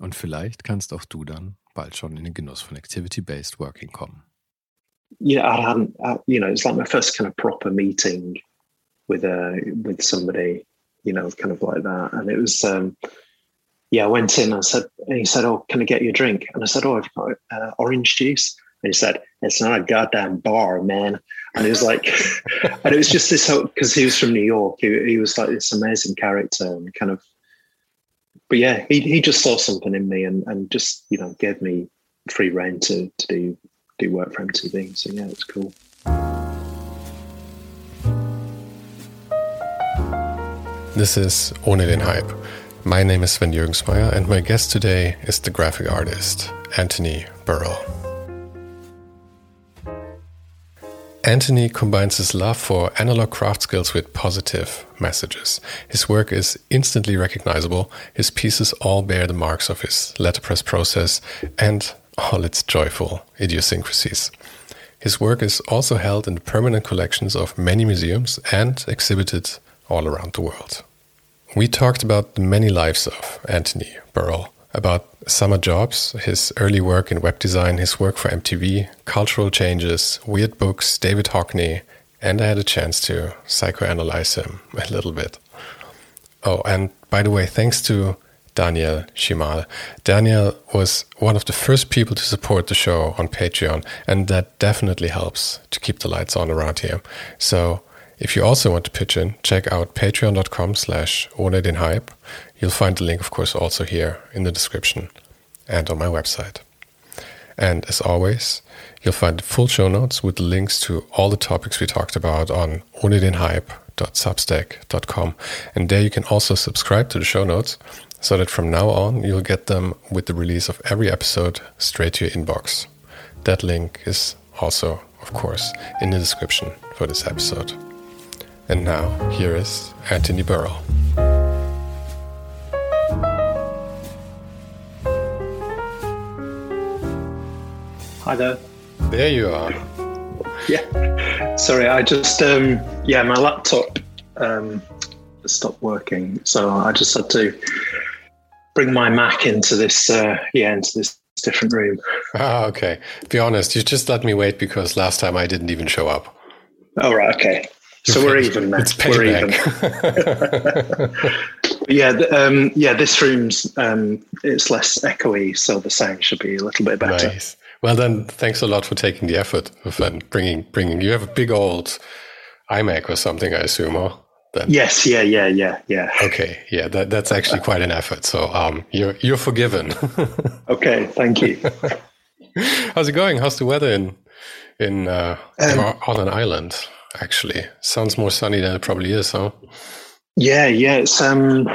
Und vielleicht kannst auch du dann bald schon in den Genuss von Activity-Based Working kommen. Yeah, I hadn't, uh, you know, it's like my first kind of proper meeting with a uh, with somebody, you know, kind of like that. And it was, um, yeah, I went in. I said, and he said, "Oh, can I get you a drink?" And I said, "Oh, I've got uh, orange juice." And he said, "It's not a goddamn bar, man." And it was like, and it was just this because he was from New York. He, he was like this amazing character and kind of, but yeah, he he just saw something in me and and just you know gave me free reign to to do do work for MTV. So yeah, it's cool. This is Ohne den Hype. My name is Sven Jürgensmeyer, and my guest today is the graphic artist Anthony Burrell. Anthony combines his love for analog craft skills with positive messages. His work is instantly recognizable. His pieces all bear the marks of his letterpress process and all its joyful idiosyncrasies. His work is also held in the permanent collections of many museums and exhibited all around the world. We talked about the many lives of Anthony Burrell, about summer jobs, his early work in web design, his work for MTV, cultural changes, weird books, David Hockney, and I had a chance to psychoanalyze him a little bit. Oh, and by the way, thanks to Daniel Shimal. Daniel was one of the first people to support the show on Patreon, and that definitely helps to keep the lights on around here. So if you also want to pitch in, check out patreon.com slash hype. You'll find the link, of course, also here in the description and on my website. And as always, you'll find full show notes with the links to all the topics we talked about on ohnedenhype.substack.com. And there you can also subscribe to the show notes so that from now on you'll get them with the release of every episode straight to your inbox. That link is also, of course, in the description for this episode. And now, here is Anthony Burrell. Hi there. There you are. Yeah. Sorry, I just, um, yeah, my laptop um, stopped working. So I just had to bring my Mac into this, uh, yeah, into this different room. Ah, okay. Be honest, you just let me wait because last time I didn't even show up. Oh, right. Okay so we're even now. We're even. yeah, um, yeah. This room's um, it's less echoey, so the sound should be a little bit better. Nice. Well, then, thanks a lot for taking the effort of bringing bringing. You have a big old iMac or something, I assume, or then. Yes. Yeah. Yeah. Yeah. Yeah. Okay. Yeah. That that's actually quite an effort. So, um, you're you're forgiven. okay. Thank you. How's it going? How's the weather in in uh, um, on an island? actually. Sounds more sunny than it probably is, huh? Yeah, yeah. It's um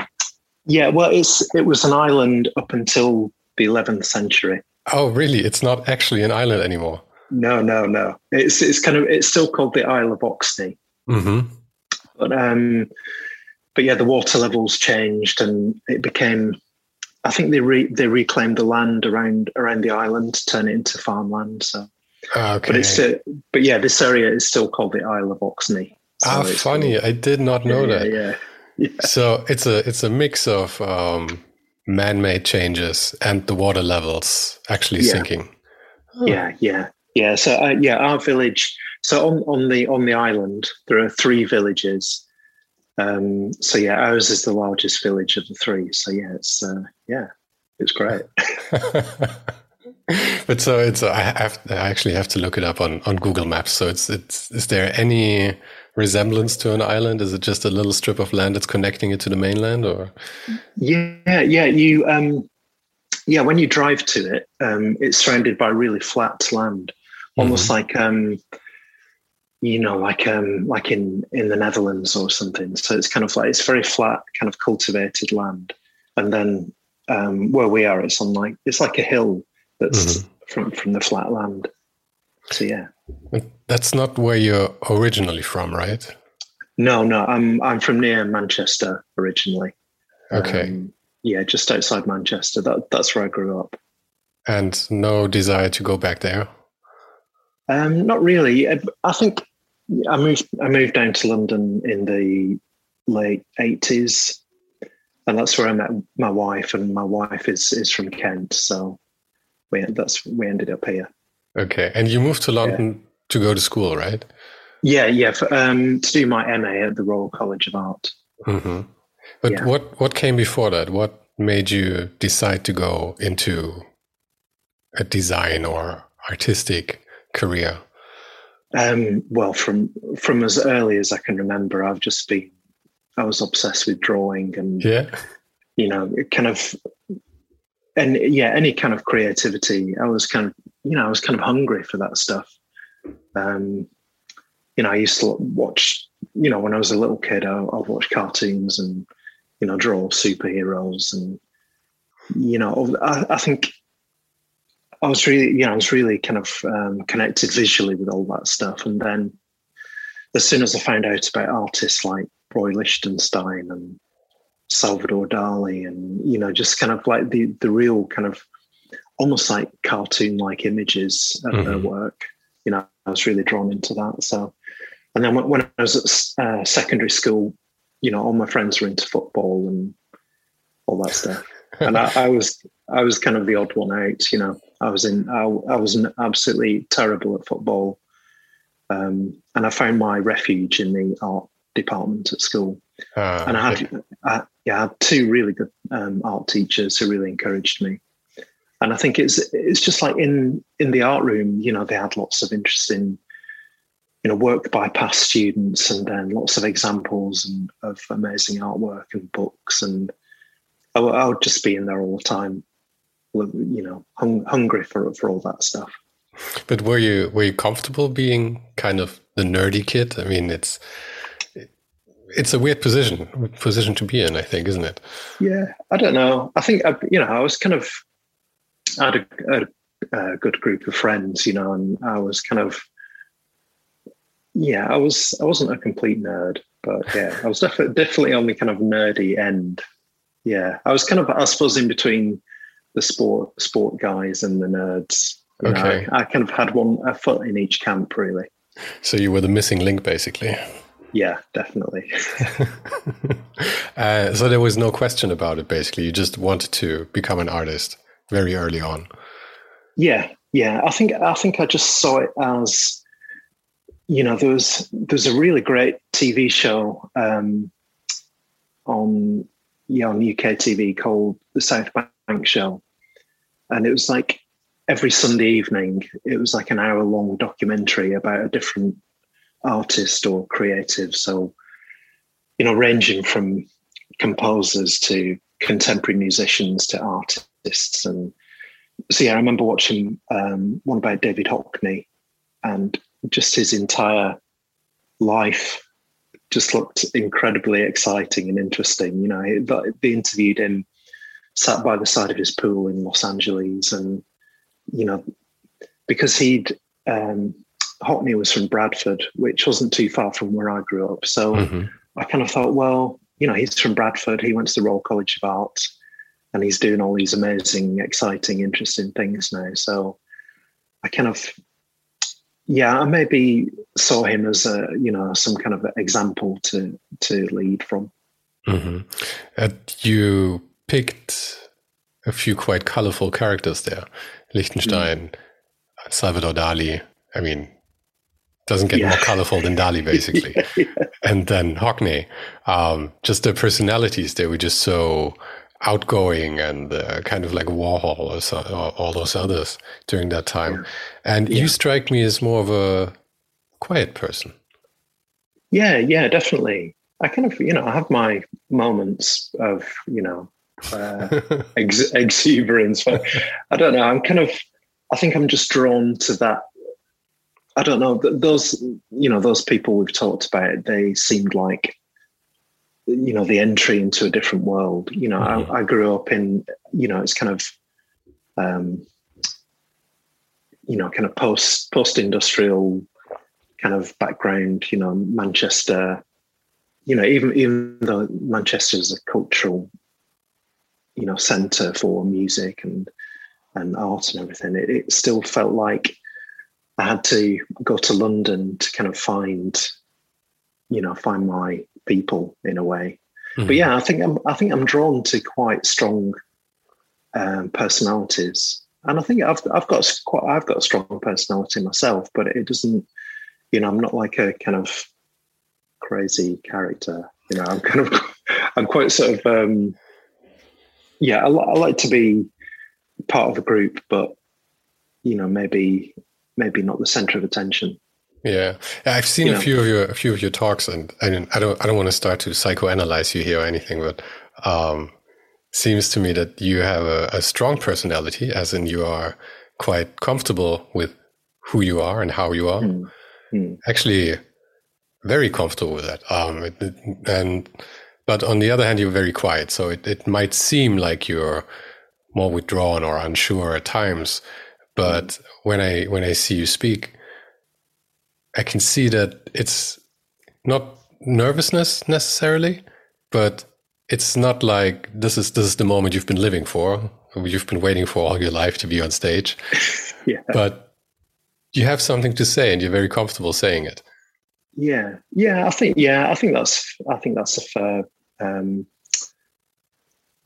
yeah, well it's it was an island up until the eleventh century. Oh really? It's not actually an island anymore. No, no, no. It's it's kind of it's still called the Isle of Oxney. Mm-hmm. But um but yeah, the water levels changed and it became I think they re, they reclaimed the land around around the island, turn it into farmland. So okay. But it's uh, but yeah, this area is still called the Isle of Oxney. So ah, funny! I did not know yeah, that. Yeah, yeah, So it's a it's a mix of um, man-made changes and the water levels actually yeah. sinking. Oh. Yeah, yeah, yeah. So uh, yeah, our village. So on on the on the island, there are three villages. Um, so yeah, ours is the largest village of the three. So yeah, it's uh, yeah, It's great. but so it's I have I actually have to look it up on on Google Maps. So it's it's is there any resemblance to an island? Is it just a little strip of land that's connecting it to the mainland, or? Yeah, yeah. You um, yeah. When you drive to it, um, it's surrounded by really flat land, almost mm-hmm. like um, you know, like um, like in in the Netherlands or something. So it's kind of like it's very flat, kind of cultivated land, and then um, where we are, it's on like it's like a hill that's mm-hmm. from from the flat land. So yeah, that's not where you're originally from, right? No, no, I'm I'm from near Manchester originally. Okay. Um, yeah, just outside Manchester. That that's where I grew up. And no desire to go back there. Um, not really. I think I moved. I moved down to London in the late eighties, and that's where I met my wife. And my wife is is from Kent, so we that's we ended up here. Okay, and you moved to London yeah. to go to school, right? Yeah, yeah, for, um, to do my MA at the Royal College of Art. Mm-hmm. But yeah. what what came before that? What made you decide to go into a design or artistic career? Um, well, from from as early as I can remember, I've just been I was obsessed with drawing and yeah, you know, kind of and yeah, any kind of creativity. I was kind of you know I was kind of hungry for that stuff. Um, you know, I used to watch. You know, when I was a little kid, I, I'd watch cartoons and you know draw superheroes and you know I, I think I was really, you know, I was really kind of um, connected visually with all that stuff. And then as soon as I found out about artists like Roy Lichtenstein and Salvador Dali and, you know, just kind of like the, the real kind of almost like cartoon like images of mm-hmm. their work, you know, I was really drawn into that. So, and then when, when I was at uh, secondary school, you know, all my friends were into football and all that stuff. and I, I was I was kind of the odd one out, you know. I was in. I, I was absolutely terrible at football, um, and I found my refuge in the art department at school. Uh, and I had, I, yeah, I had two really good um, art teachers who really encouraged me. And I think it's it's just like in in the art room, you know, they had lots of interesting, you know, work by past students, and then lots of examples and of amazing artwork and books. And I, I would just be in there all the time you know hung, hungry for for all that stuff. But were you were you comfortable being kind of the nerdy kid? I mean, it's it's a weird position position to be in. I think, isn't it? Yeah, I don't know. I think I, you know I was kind of I had a, a, a good group of friends, you know, and I was kind of yeah, I was I wasn't a complete nerd, but yeah, I was definitely definitely on the kind of nerdy end. Yeah, I was kind of I suppose in between the sport sport guys and the nerds. You okay, know, I, I kind of had one a foot in each camp, really. So you were the missing link, basically. Yeah, definitely. uh, so there was no question about it. Basically, you just wanted to become an artist very early on. Yeah, yeah. I think I think I just saw it as, you know, there was there's a really great TV show um, on yeah on UK TV called the South Bank Bank show. And it was like every Sunday evening, it was like an hour long documentary about a different artist or creative. So, you know, ranging from composers to contemporary musicians to artists. And so, yeah, I remember watching um, one about David Hockney and just his entire life just looked incredibly exciting and interesting. You know, they interviewed him sat by the side of his pool in Los Angeles, and you know, because he'd um, Hockney was from Bradford, which wasn't too far from where I grew up. So mm-hmm. I kind of thought, well, you know, he's from Bradford. He went to the Royal College of Art, and he's doing all these amazing, exciting, interesting things now. So I kind of, yeah, I maybe saw him as a, you know, some kind of example to to lead from. Mm-hmm. Uh, you picked a few quite colorful characters there. Lichtenstein, mm. Salvador Dali. I mean, doesn't get yeah. more colorful than Dali, basically. yeah. And then Hockney. Um, just the personalities, they were just so outgoing and uh, kind of like Warhol or, so, or, all those others during that time. And yeah. you strike me as more of a quiet person. Yeah, yeah, definitely. I kind of, you know, I have my moments of, you know, uh, ex- exuberance, but I don't know. I'm kind of, I think I'm just drawn to that. I don't know. Those, you know, those people we've talked about, they seemed like you know the entry into a different world you know mm-hmm. I, I, grew up in you know it's kind of um you know kind of post post industrial kind of background you know manchester you know even even though manchester is a cultural you know center for music and and art and everything it, it still felt like i had to go to london to kind of find you know find my people in a way. Mm-hmm. But yeah, I think I'm I think I'm drawn to quite strong um, personalities, and I think I've I've got quite I've got a strong personality myself, but it doesn't, you know, I'm not like a kind of crazy character. You know, I'm kind of I'm quite sort of um, yeah. I, I like to be part of a group, but you know, maybe maybe not the center of attention. Yeah, I've seen you a know. few of your a few of your talks, and I don't I don't I don't want to start to psychoanalyze you here or anything, but um, seems to me that you have a, a, strong personality, as in you are quite comfortable with who you are and how you are. Mm. Mm. Actually, very comfortable with that. Um, it, it, and but on the other hand, you're very quiet, so it, it might seem like you're more withdrawn or unsure at times. But mm. when I when I see you speak I can see that it's not nervousness necessarily, but it's not like this is this is the moment you've been living for. You've been waiting for all your life to be on stage. yeah. But you have something to say and you're very comfortable saying it. Yeah. Yeah, I think yeah, I think that's I think that's a fair um,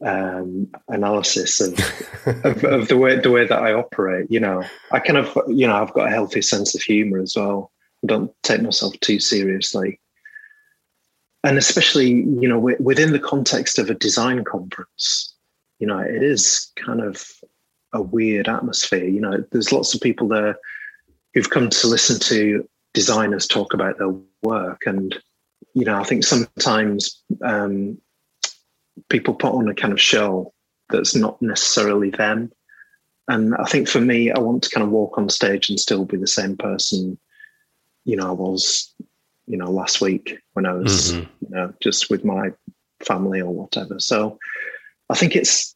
um, analysis of, of, of, the way the way that I operate. You know, I kind of you know I've got a healthy sense of humor as well don't take myself too seriously. And especially, you know, within the context of a design conference, you know, it is kind of a weird atmosphere. You know, there's lots of people there who've come to listen to designers talk about their work. And, you know, I think sometimes um, people put on a kind of show that's not necessarily them. And I think for me, I want to kind of walk on stage and still be the same person you know I was you know last week when I was mm-hmm. you know just with my family or whatever. So I think it's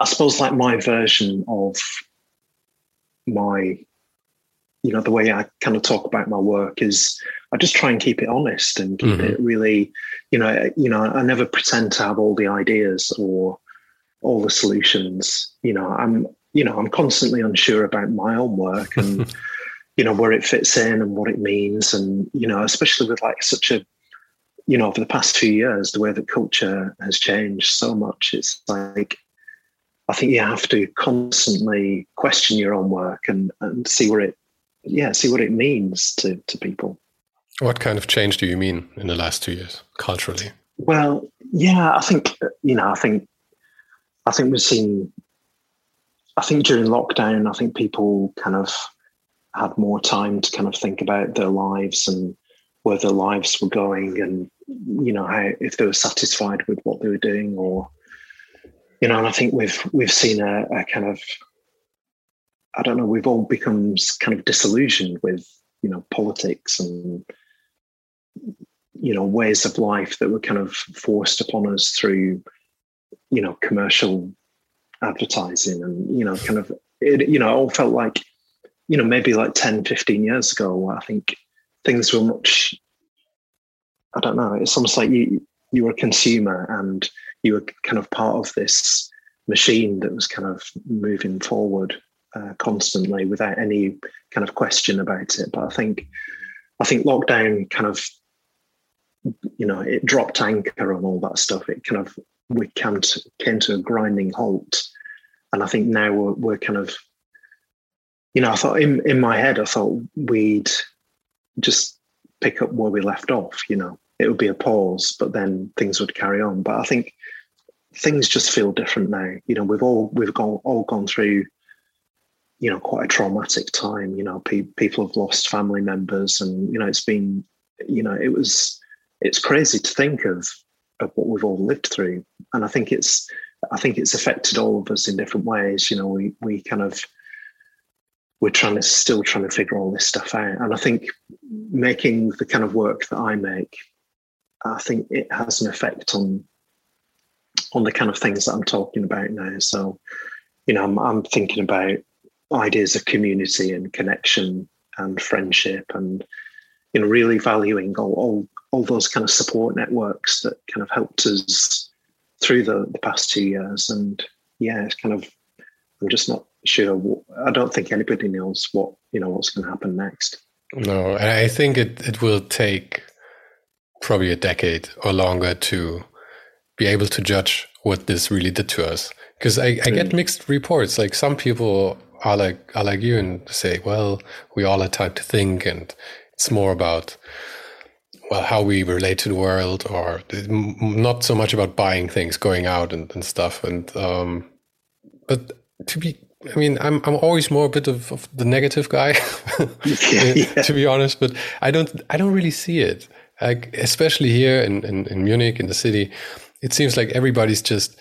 I suppose like my version of my you know the way I kind of talk about my work is I just try and keep it honest and keep mm-hmm. it really you know you know I never pretend to have all the ideas or all the solutions you know I'm you know I'm constantly unsure about my own work and you know where it fits in and what it means. And you know especially with like such a you know over the past few years the way that culture has changed so much it's like i think you have to constantly question your own work and and see where it yeah see what it means to to people. What kind of change do you mean in the last two years culturally? Well yeah i think you know i think i think we've seen i think during lockdown i think people kind of had more time to kind of think about their lives and where their lives were going and you know how if they were satisfied with what they were doing or you know and i think we've we've seen a, a kind of i don't know we've all become kind of disillusioned with you know politics and you know ways of life that were kind of forced upon us through you know commercial advertising and you know kind of it you know all felt like you know, maybe like 10, 15 years ago, I think things were much, I don't know, it's almost like you, you were a consumer and you were kind of part of this machine that was kind of moving forward uh, constantly without any kind of question about it. But I think, I think lockdown kind of, you know, it dropped anchor on all that stuff. It kind of, we came to, came to a grinding halt. And I think now we're, we're kind of you know, I thought in, in my head, I thought we'd just pick up where we left off, you know, it would be a pause, but then things would carry on. But I think things just feel different now. You know, we've all we've gone all gone through, you know, quite a traumatic time. You know, pe- people have lost family members, and you know, it's been, you know, it was, it's crazy to think of of what we've all lived through, and I think it's, I think it's affected all of us in different ways. You know, we we kind of we're trying to still trying to figure all this stuff out, and I think making the kind of work that I make, I think it has an effect on on the kind of things that I'm talking about now. So, you know, I'm, I'm thinking about ideas of community and connection and friendship and you know really valuing all, all all those kind of support networks that kind of helped us through the, the past two years and yeah it's kind of i'm just not sure i don't think anybody knows what you know what's going to happen next no and i think it, it will take probably a decade or longer to be able to judge what this really did to us. Because I, I get mixed reports. Like some people are like are like you and say, well, we all had time to think, and it's more about well how we relate to the world, or not so much about buying things, going out and, and stuff. And um, but to be I mean, I'm I'm always more a bit of, of the negative guy, yeah, yeah. to be honest. But I don't I don't really see it, like especially here in, in, in Munich in the city it seems like everybody's just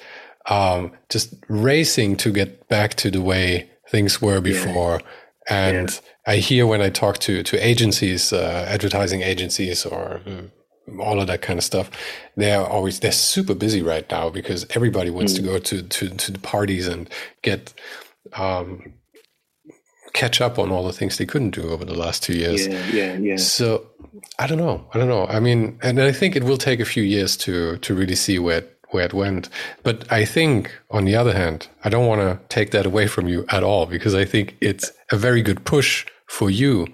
um, just racing to get back to the way things were before. Yeah. And. I hear when I talk to to agencies, uh, advertising agencies, or uh, all of that kind of stuff, they're always they're super busy right now because everybody wants mm. to go to, to to the parties and get um, catch up on all the things they couldn't do over the last two years. Yeah, yeah, yeah. So I don't know. I don't know. I mean, and I think it will take a few years to to really see where where it went. But I think, on the other hand, I don't want to take that away from you at all because I think it's a very good push for you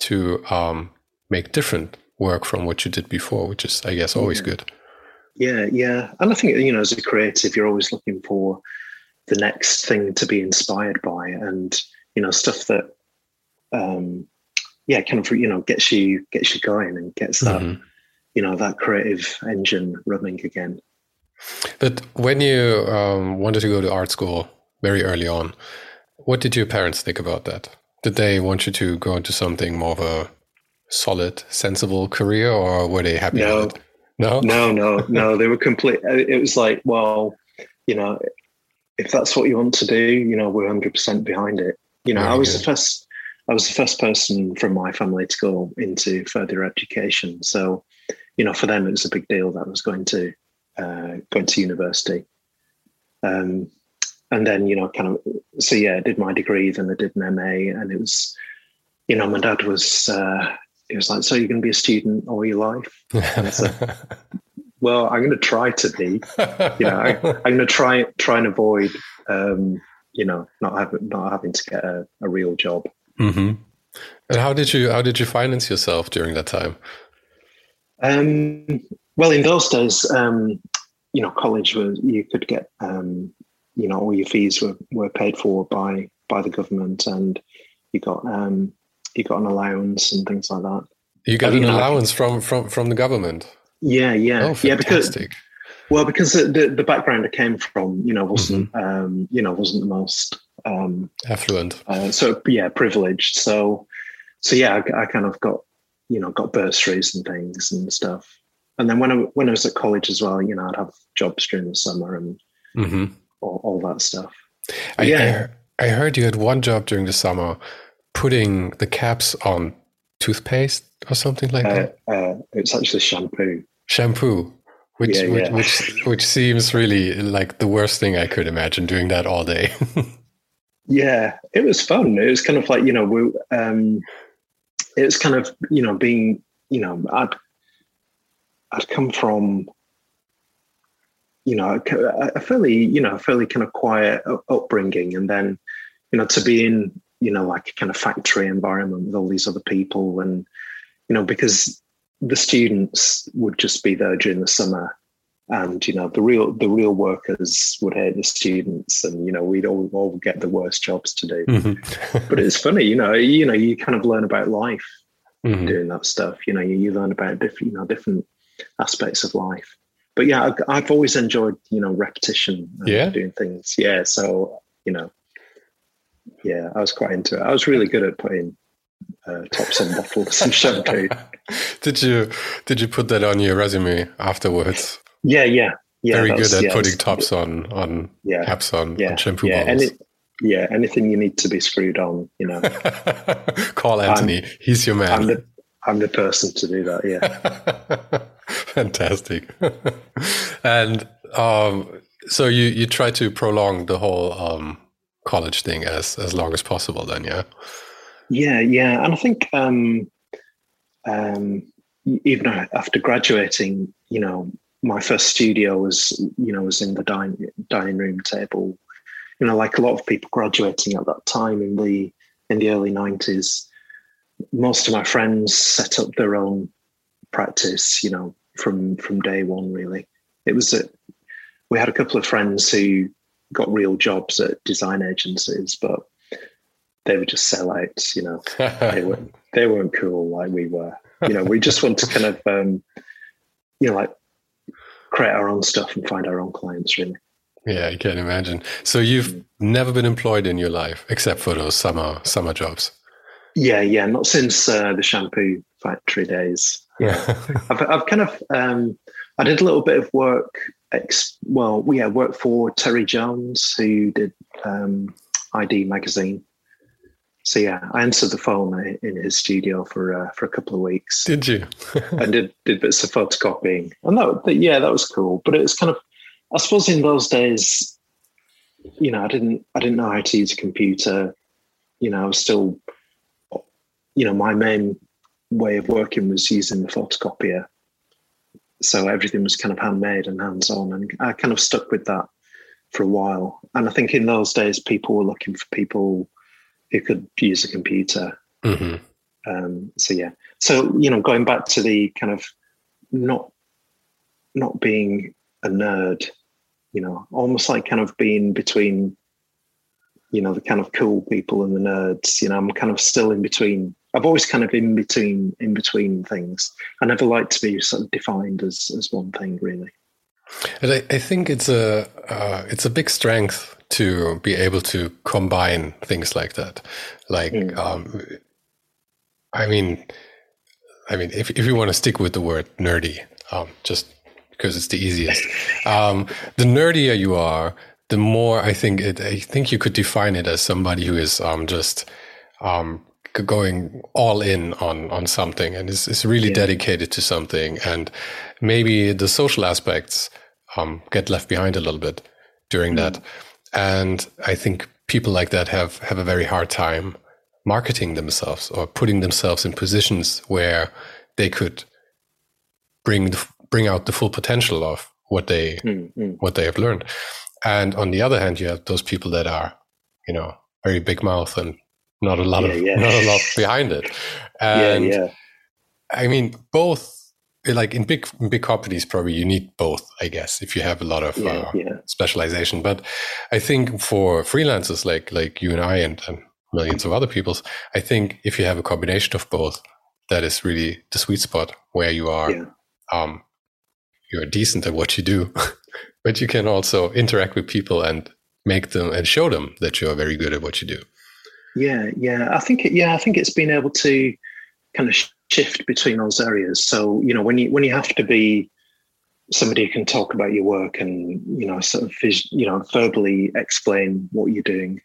to um, make different work from what you did before, which is, I guess, always yeah. good. Yeah, yeah, and I think you know, as a creative, you're always looking for the next thing to be inspired by, and you know, stuff that um, yeah, kind of you know gets you gets you going and gets that mm-hmm. you know that creative engine running again. But when you um, wanted to go to art school very early on, what did your parents think about that? Did they want you to go into something more of a solid, sensible career, or were they happy no. No, no, no, no. They were complete. It was like, well, you know, if that's what you want to do, you know, we're hundred percent behind it. You know, very I was good. the first I was the first person from my family to go into further education. So, you know, for them it was a big deal that I was going to uh, going to university. Um, and then, you know, kind of so yeah, I did my degree, then I did an MA, and it was, you know, my dad was uh, he was like, "So you're going to be a student all your life?" And "Well, I'm going to try to be. You know, I, am going to try try and avoid." Um, you know, not having not having to get a, a real job. Mm-hmm. And how did you how did you finance yourself during that time? Um, well, in those days, um, you know, college was you could get um, you know all your fees were, were paid for by by the government, and you got um, you got an allowance and things like that. You got an you know, allowance from from from the government. Yeah, yeah, oh, yeah. Because well, because the, the background I came from, you know, wasn't mm-hmm. um, you know wasn't the most um, affluent. Uh, so yeah, privileged. So so yeah, I, I, kind of got you know got bursaries and things and stuff. And then when I when I was at college as well, you know, I'd have jobs during the summer and mm-hmm. all, all, that stuff. I, yeah, I, I heard you had one job during the summer, putting the caps on toothpaste or something like uh, that. Uh, it's actually shampoo. Shampoo which, yeah, yeah. which which which seems really like the worst thing I could imagine doing that all day. yeah, it was fun. It was kind of like you know we um, it was kind of you know being you know I'd I'd come from you know a, a fairly you know fairly kind of quiet upbringing, and then you know to be in you know like a kind of factory environment with all these other people and you know because the students would just be there during the summer and you know the real the real workers would hate the students and you know we'd all, all get the worst jobs to do mm-hmm. but it's funny you know you know you kind of learn about life mm-hmm. doing that stuff you know you, you learn about different you know different aspects of life but yeah, I, have always enjoyed you know repetition. yeah, doing things. Yeah, so you know, yeah, I was quite into it. I was really good at putting uh, tops on bottles and shampoo. did you did you put that on your resume afterwards? Yeah, yeah, yeah. Very good was, at yeah, putting was, tops on on yeah, caps on, yeah, on shampoo yeah, bottles. Any, yeah, anything you need to be screwed on, you know. Call Anthony. I'm, He's your man. I'm the, I'm the person to do that. Yeah. Fantastic. and um, so you you try to prolong the whole um, college thing as as long as possible, then, yeah. Yeah, yeah, and I think um, um, even after graduating, you know, my first studio was you know was in the dining dining room table. You know, like a lot of people graduating at that time in the in the early nineties, most of my friends set up their own practice. You know, from from day one. Really, it was a, we had a couple of friends who got real jobs at design agencies, but they were just sellouts. You know, they were they weren't cool like we were. You know, we just want to kind of um, you know like create our own stuff and find our own clients. Really. Yeah, I can imagine. So you've never been employed in your life except for those summer summer jobs. Yeah, yeah, not since uh, the shampoo factory days. Yeah, I've, I've kind of um, I did a little bit of work. Ex- well, yeah, worked for Terry Jones, who did um, i-D magazine. So yeah, I answered the phone in his studio for uh, for a couple of weeks. Did you? and did did bits of photocopying, and that yeah, that was cool. But it was kind of, I suppose, in those days, you know, I didn't I didn't know how to use a computer. You know, I was still, you know, my main way of working was using the photocopier. So everything was kind of handmade and hands on, and I kind of stuck with that for a while. And I think in those days, people were looking for people who could use a computer. Mm-hmm. Um, so yeah, so you know, going back to the kind of not not being a nerd, you know, almost like kind of being between, you know, the kind of cool people and the nerds. You know, I'm kind of still in between. I've always kind of in between in between things. I never like to be sort of defined as as one thing really. And I, I think it's a uh, it's a big strength to be able to combine things like that. Like, mm. um, I mean, I mean, if if you want to stick with the word nerdy, um, just because it's the easiest, um, the nerdier you are, the more I think it. I think you could define it as somebody who is um, just um, going all in on on something and is, is really yeah. dedicated to something and maybe the social aspects um, get left behind a little bit during mm. that and I think people like that have, have a very hard time marketing themselves or putting themselves in positions where they could bring the, bring out the full potential of what they mm-hmm. what they have learned. And on the other hand, you have those people that are, you know, very big mouth and not a lot yeah, of yeah. not a lot behind it. And yeah, I mean, both like in big in big companies probably you need both i guess if you have a lot of yeah, uh, yeah. specialization but i think for freelancers like like you and i and, and millions of other people's i think if you have a combination of both that is really the sweet spot where you are yeah. um you're decent at what you do but you can also interact with people and make them and show them that you are very good at what you do yeah yeah i think it, yeah i think it's been able to kind of shift between those areas. So you know when you when you have to be somebody who can talk about your work and you know sort of you know verbally explain what you're doing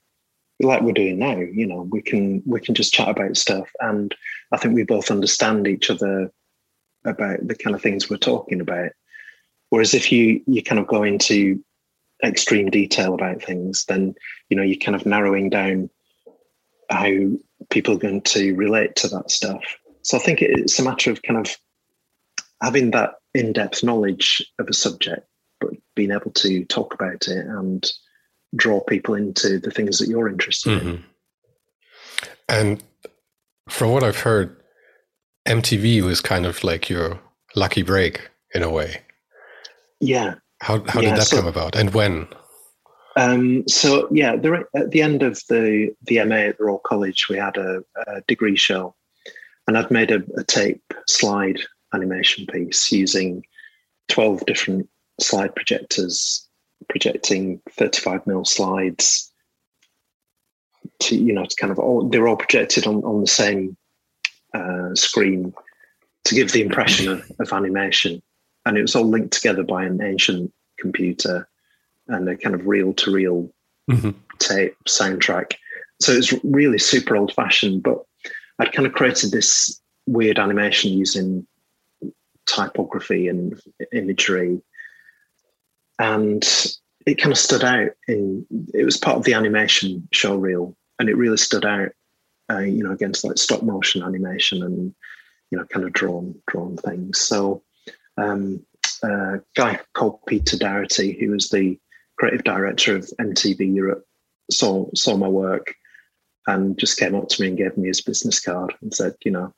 like we're doing now you know we can we can just chat about stuff. And i think we both understand each other about the kind of things we're talking about. Whereas if you you kind of go into extreme detail about things then you know you're kind of narrowing down how people are going to relate to that stuff so I think it's a matter of kind of having that in-depth knowledge of a subject, but being able to talk about it and draw people into the things that you're interested mm-hmm. in. And from what I've heard, MTV was kind of like your lucky break in a way. Yeah. How how yeah, did that so, come about, and when? Um, so yeah, the, at the end of the the MA at the Royal College, we had a, a degree show and I'd made a, a tape slide animation piece using 12 different slide projectors projecting 35 mil slides to you know to kind of all they're all projected on, on the same uh, screen to give the impression of, of animation. And it was all linked together by an ancient computer and a kind of reel to reel tape soundtrack. So it's really super old fashioned but i'd kind of created this weird animation using typography and imagery. And it kind of stood out in it was part of the animation show reel and it really stood out uh, you know against like stop motion animation and you know kind of drawn drawn things. So um, a guy called peter Doherty, who was the creative director of mtv europe saw saw my work and just came up to me and gave me his business card and said you know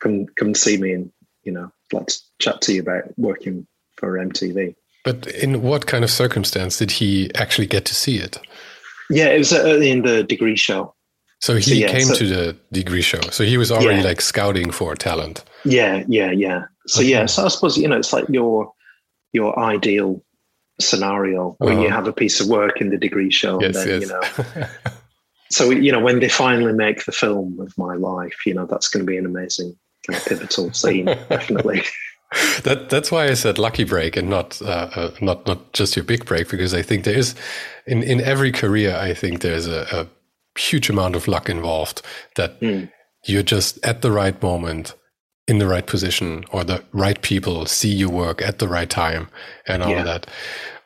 come come see me and you know let's chat to you about working for mtv but in what kind of circumstance did he actually get to see it? Yeah, it was early in the degree show. So he so, yeah, so, to the degree show. So he was already yeah. like scouting for talent. Yeah, yeah, yeah. So okay. yeah, so I suppose you know it's like your your ideal scenario where uh-huh. you have a piece of work in the degree show, yes, and then yes. you know. so you know when they finally make the film of my life, you know that's going to be an amazing kind of pivotal scene, definitely. that that's why I said lucky break and not uh, uh, not not just your big break because I think there is in in every career I think there's a, a huge amount of luck involved that mm. you're just at the right moment in the right position or the right people see your work at the right time and all yeah. of that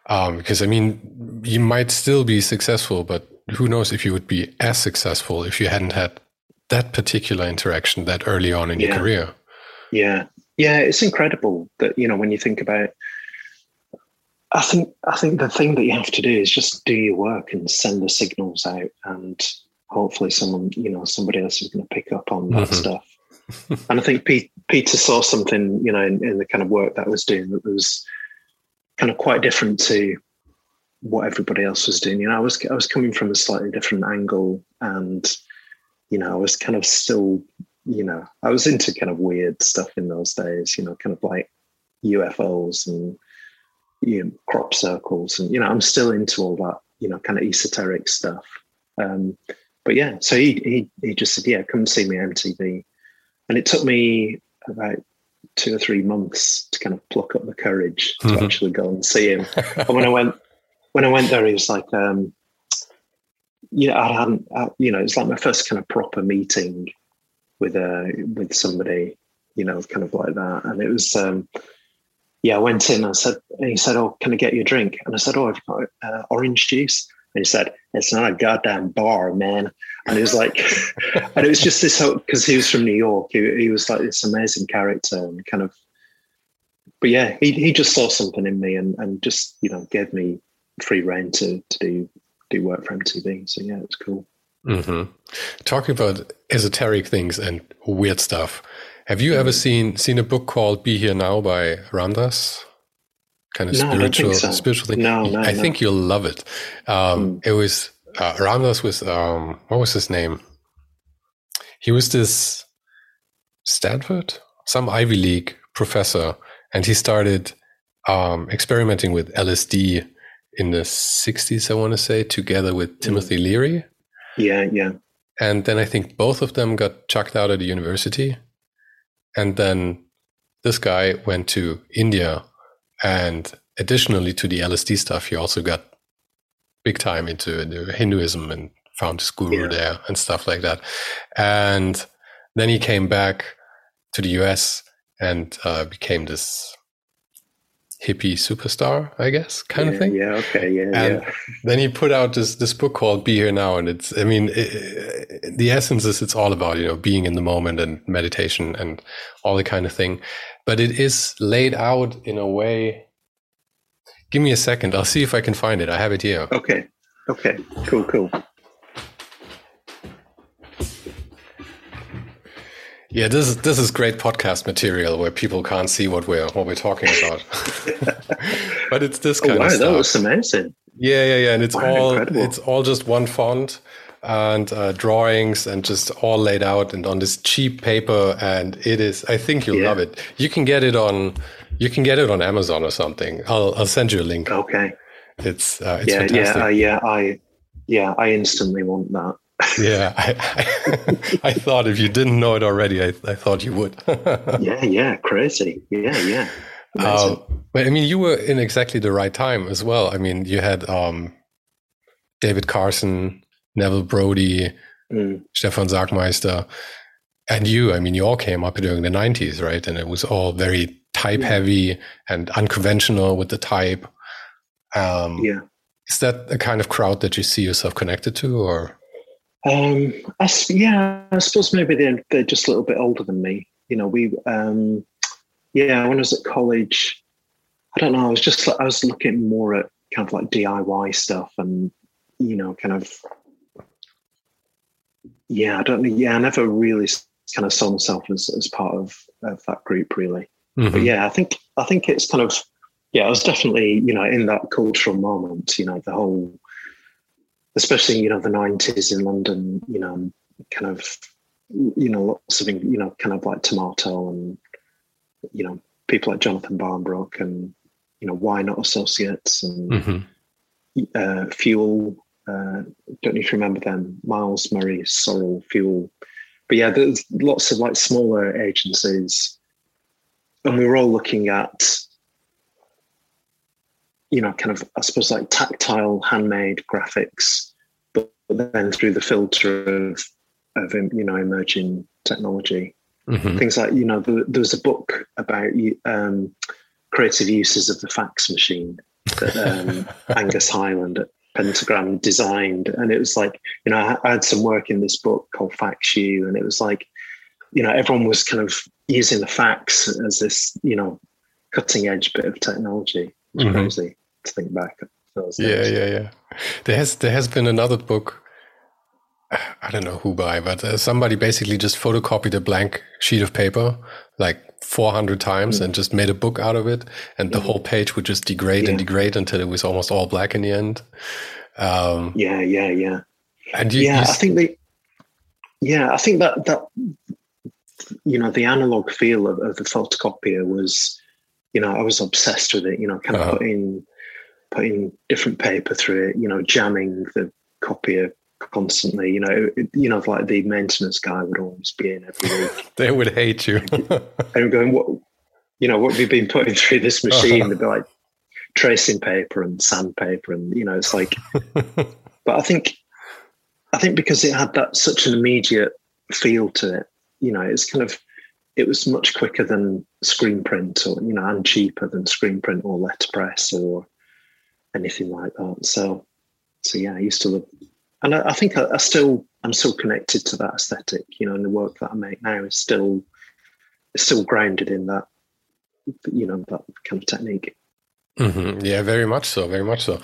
um, because I mean you might still be successful but who knows if you would be as successful if you hadn't had that particular interaction that early on in yeah. your career yeah yeah, it's incredible that you know when you think about. I think I think the thing that you have to do is just do your work and send the signals out, and hopefully someone you know somebody else is going to pick up on that mm-hmm. stuff. and I think Pete, Peter saw something you know in, in the kind of work that I was doing that was kind of quite different to what everybody else was doing. You know, I was I was coming from a slightly different angle, and you know, I was kind of still you know, I was into kind of weird stuff in those days, you know, kind of like UFOs and you know, crop circles. And, you know, I'm still into all that, you know, kind of esoteric stuff. Um, but yeah, so he, he, he just said, yeah, come see me MTV. And it took me about two or three months to kind of pluck up the courage to mm-hmm. actually go and see him. and when I went, when I went there, he was like, um, you know, I hadn't, I, you know, it's like my first kind of proper meeting with a with somebody, you know, kind of like that. And it was, um, yeah, I went in. I said, and he said, "Oh, can I get you a drink?" And I said, "Oh, I've got uh, orange juice." And he said, "It's not a goddamn bar, man." And it was like, and it was just this because he was from New York. He, he was like this amazing character and kind of, but yeah, he he just saw something in me and and just you know gave me free reign to to do do work for MTV. So yeah, it's cool. Mm-hmm. Talking about esoteric things and weird stuff, have you ever seen seen a book called "Be Here Now" by Ram Dass? Kind of no, spiritual, so. spiritual thing. No, no, I no. think you'll love it. Um, mm. It was uh, Ram Dass was um, what was his name? He was this Stanford, some Ivy League professor, and he started um, experimenting with LSD in the 60s, I want to say, together with Timothy mm. Leary. Yeah, yeah. And then I think both of them got chucked out of the university. And then this guy went to India. And additionally to the LSD stuff, he also got big time into Hinduism and found his guru yeah. there and stuff like that. And then he came back to the US and uh, became this hippie superstar, I guess, kind yeah, of thing. Yeah, okay, yeah, and yeah. Then he put out this this book called "Be Here Now," and it's, I mean, it, the essence is it's all about you know being in the moment and meditation and all the kind of thing, but it is laid out in a way. Give me a second. I'll see if I can find it. I have it here. Okay. Okay. Cool. Cool. Yeah, this is this is great podcast material where people can't see what we're what we're talking about. but it's this oh, kind oh, wow, of stuff. That was amazing. Yeah, yeah, yeah, and it's wow, all incredible. it's all just one font and uh, drawings and just all laid out and on this cheap paper and it is i think you'll yeah. love it you can get it on You can get it on Amazon or something. I'll I'll send you a link. Okay. It's uh, it's yeah, fantastic. yeah, uh, yeah. I yeah, I instantly want that. yeah, I, I, I, thought if you didn't know it already, I, I thought you would. yeah, yeah, crazy. Yeah, yeah. Um, but I mean, you were in exactly the right time as well. I mean, you had um, David Carson, Neville Brody, mm. Stefan Sagmeister, and you. I mean, you all came up during the 90s, right? And it was all very type yeah. heavy and unconventional with the type. Um, yeah. Is that the kind of crowd that you see yourself connected to, or? Um, I, yeah, I suppose maybe they're, they're just a little bit older than me. You know, we, um, yeah, when I was at college, I don't know, I was just, I was looking more at kind of like DIY stuff and, you know, kind of, yeah, I don't know. Yeah, I never really kind of saw myself as, as part of, of that group really. Mm-hmm. But yeah, I think, I think it's kind of, yeah, I was definitely, you know, in that cultural moment, you know, the whole, especially you know the 90s in london you know kind of you know lots of you know kind of like tomato and you know people like jonathan barnbrook and you know why not associates and mm-hmm. uh, fuel uh, don't need to remember them miles murray sorrell fuel. But yeah there's lots of like smaller agencies. And we were all looking at you know, kind of, I suppose, like tactile, handmade graphics, but then through the filter of, of you know, emerging technology. Mm-hmm. Things like, you know, there, there was a book about um, creative uses of the fax machine that um, Angus Hyland at Pentagram designed. And it was like, you know, I, had some work in this book called Fax You, and it was like, you know, everyone was kind of using the fax as this, you know, cutting edge bit of technology. It's mm-hmm. crazy to think back. Yeah, yeah, yeah. There has there has been another book. I don't know who by, but uh, somebody basically just photocopied a blank sheet of paper like 400 times mm. and just made a book out of it, and the mm. whole page would just degrade yeah. and degrade until it was almost all black in the end. Um, yeah, yeah, yeah. And you, yeah, you I think the yeah, I think that that you know the analog feel of, of the photocopier was, you know, I was obsessed with it. You know, kind of uh-huh. putting putting different paper through it, you know, jamming the copier constantly. You know, it, you know, like the maintenance guy would always be in every week. they would hate you. and going, what, you know, what have you been putting through this machine? They'd be like tracing paper and sandpaper, and you know, it's like. but I think, I think because it had that such an immediate feel to it, you know, it's kind of. It was much quicker than screen print, or you know, and cheaper than screen print or letterpress, or anything like that. So, so yeah, I used to love, and I, I think I, I, still, I'm still connected to that aesthetic. You know, and the work that I make now is still, still grounded in that, you know, that kind of technique. Mm-hmm. Yeah, very much so. Very much so.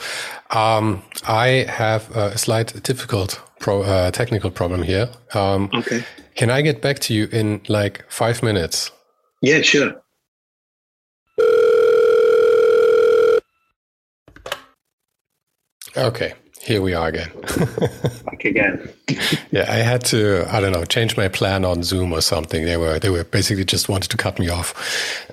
Um, I have a slight difficult pro, uh, technical problem here. Um, okay. Can I get back to you in like five minutes? Yeah, sure. Okay, here we are again. Back again. yeah, I had to, I don't know, change my plan on Zoom or something. They were they were basically just wanted to cut me off.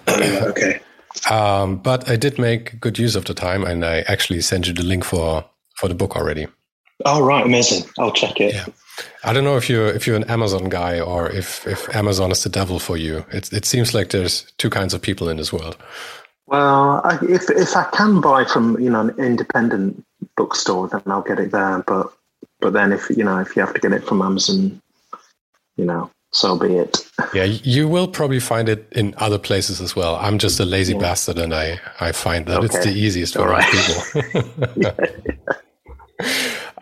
okay. Um, but I did make good use of the time, and I actually sent you the link for for the book already. Oh right, amazing! I'll check it. Yeah. I don't know if you're if you're an Amazon guy or if if Amazon is the devil for you. It it seems like there's two kinds of people in this world. Well, I, if if I can buy from you know an independent bookstore, then I'll get it there. But but then if you know if you have to get it from Amazon, you know, so be it. Yeah, you will probably find it in other places as well. I'm just a lazy yeah. bastard, and I I find that okay. it's the easiest for right. people. yeah,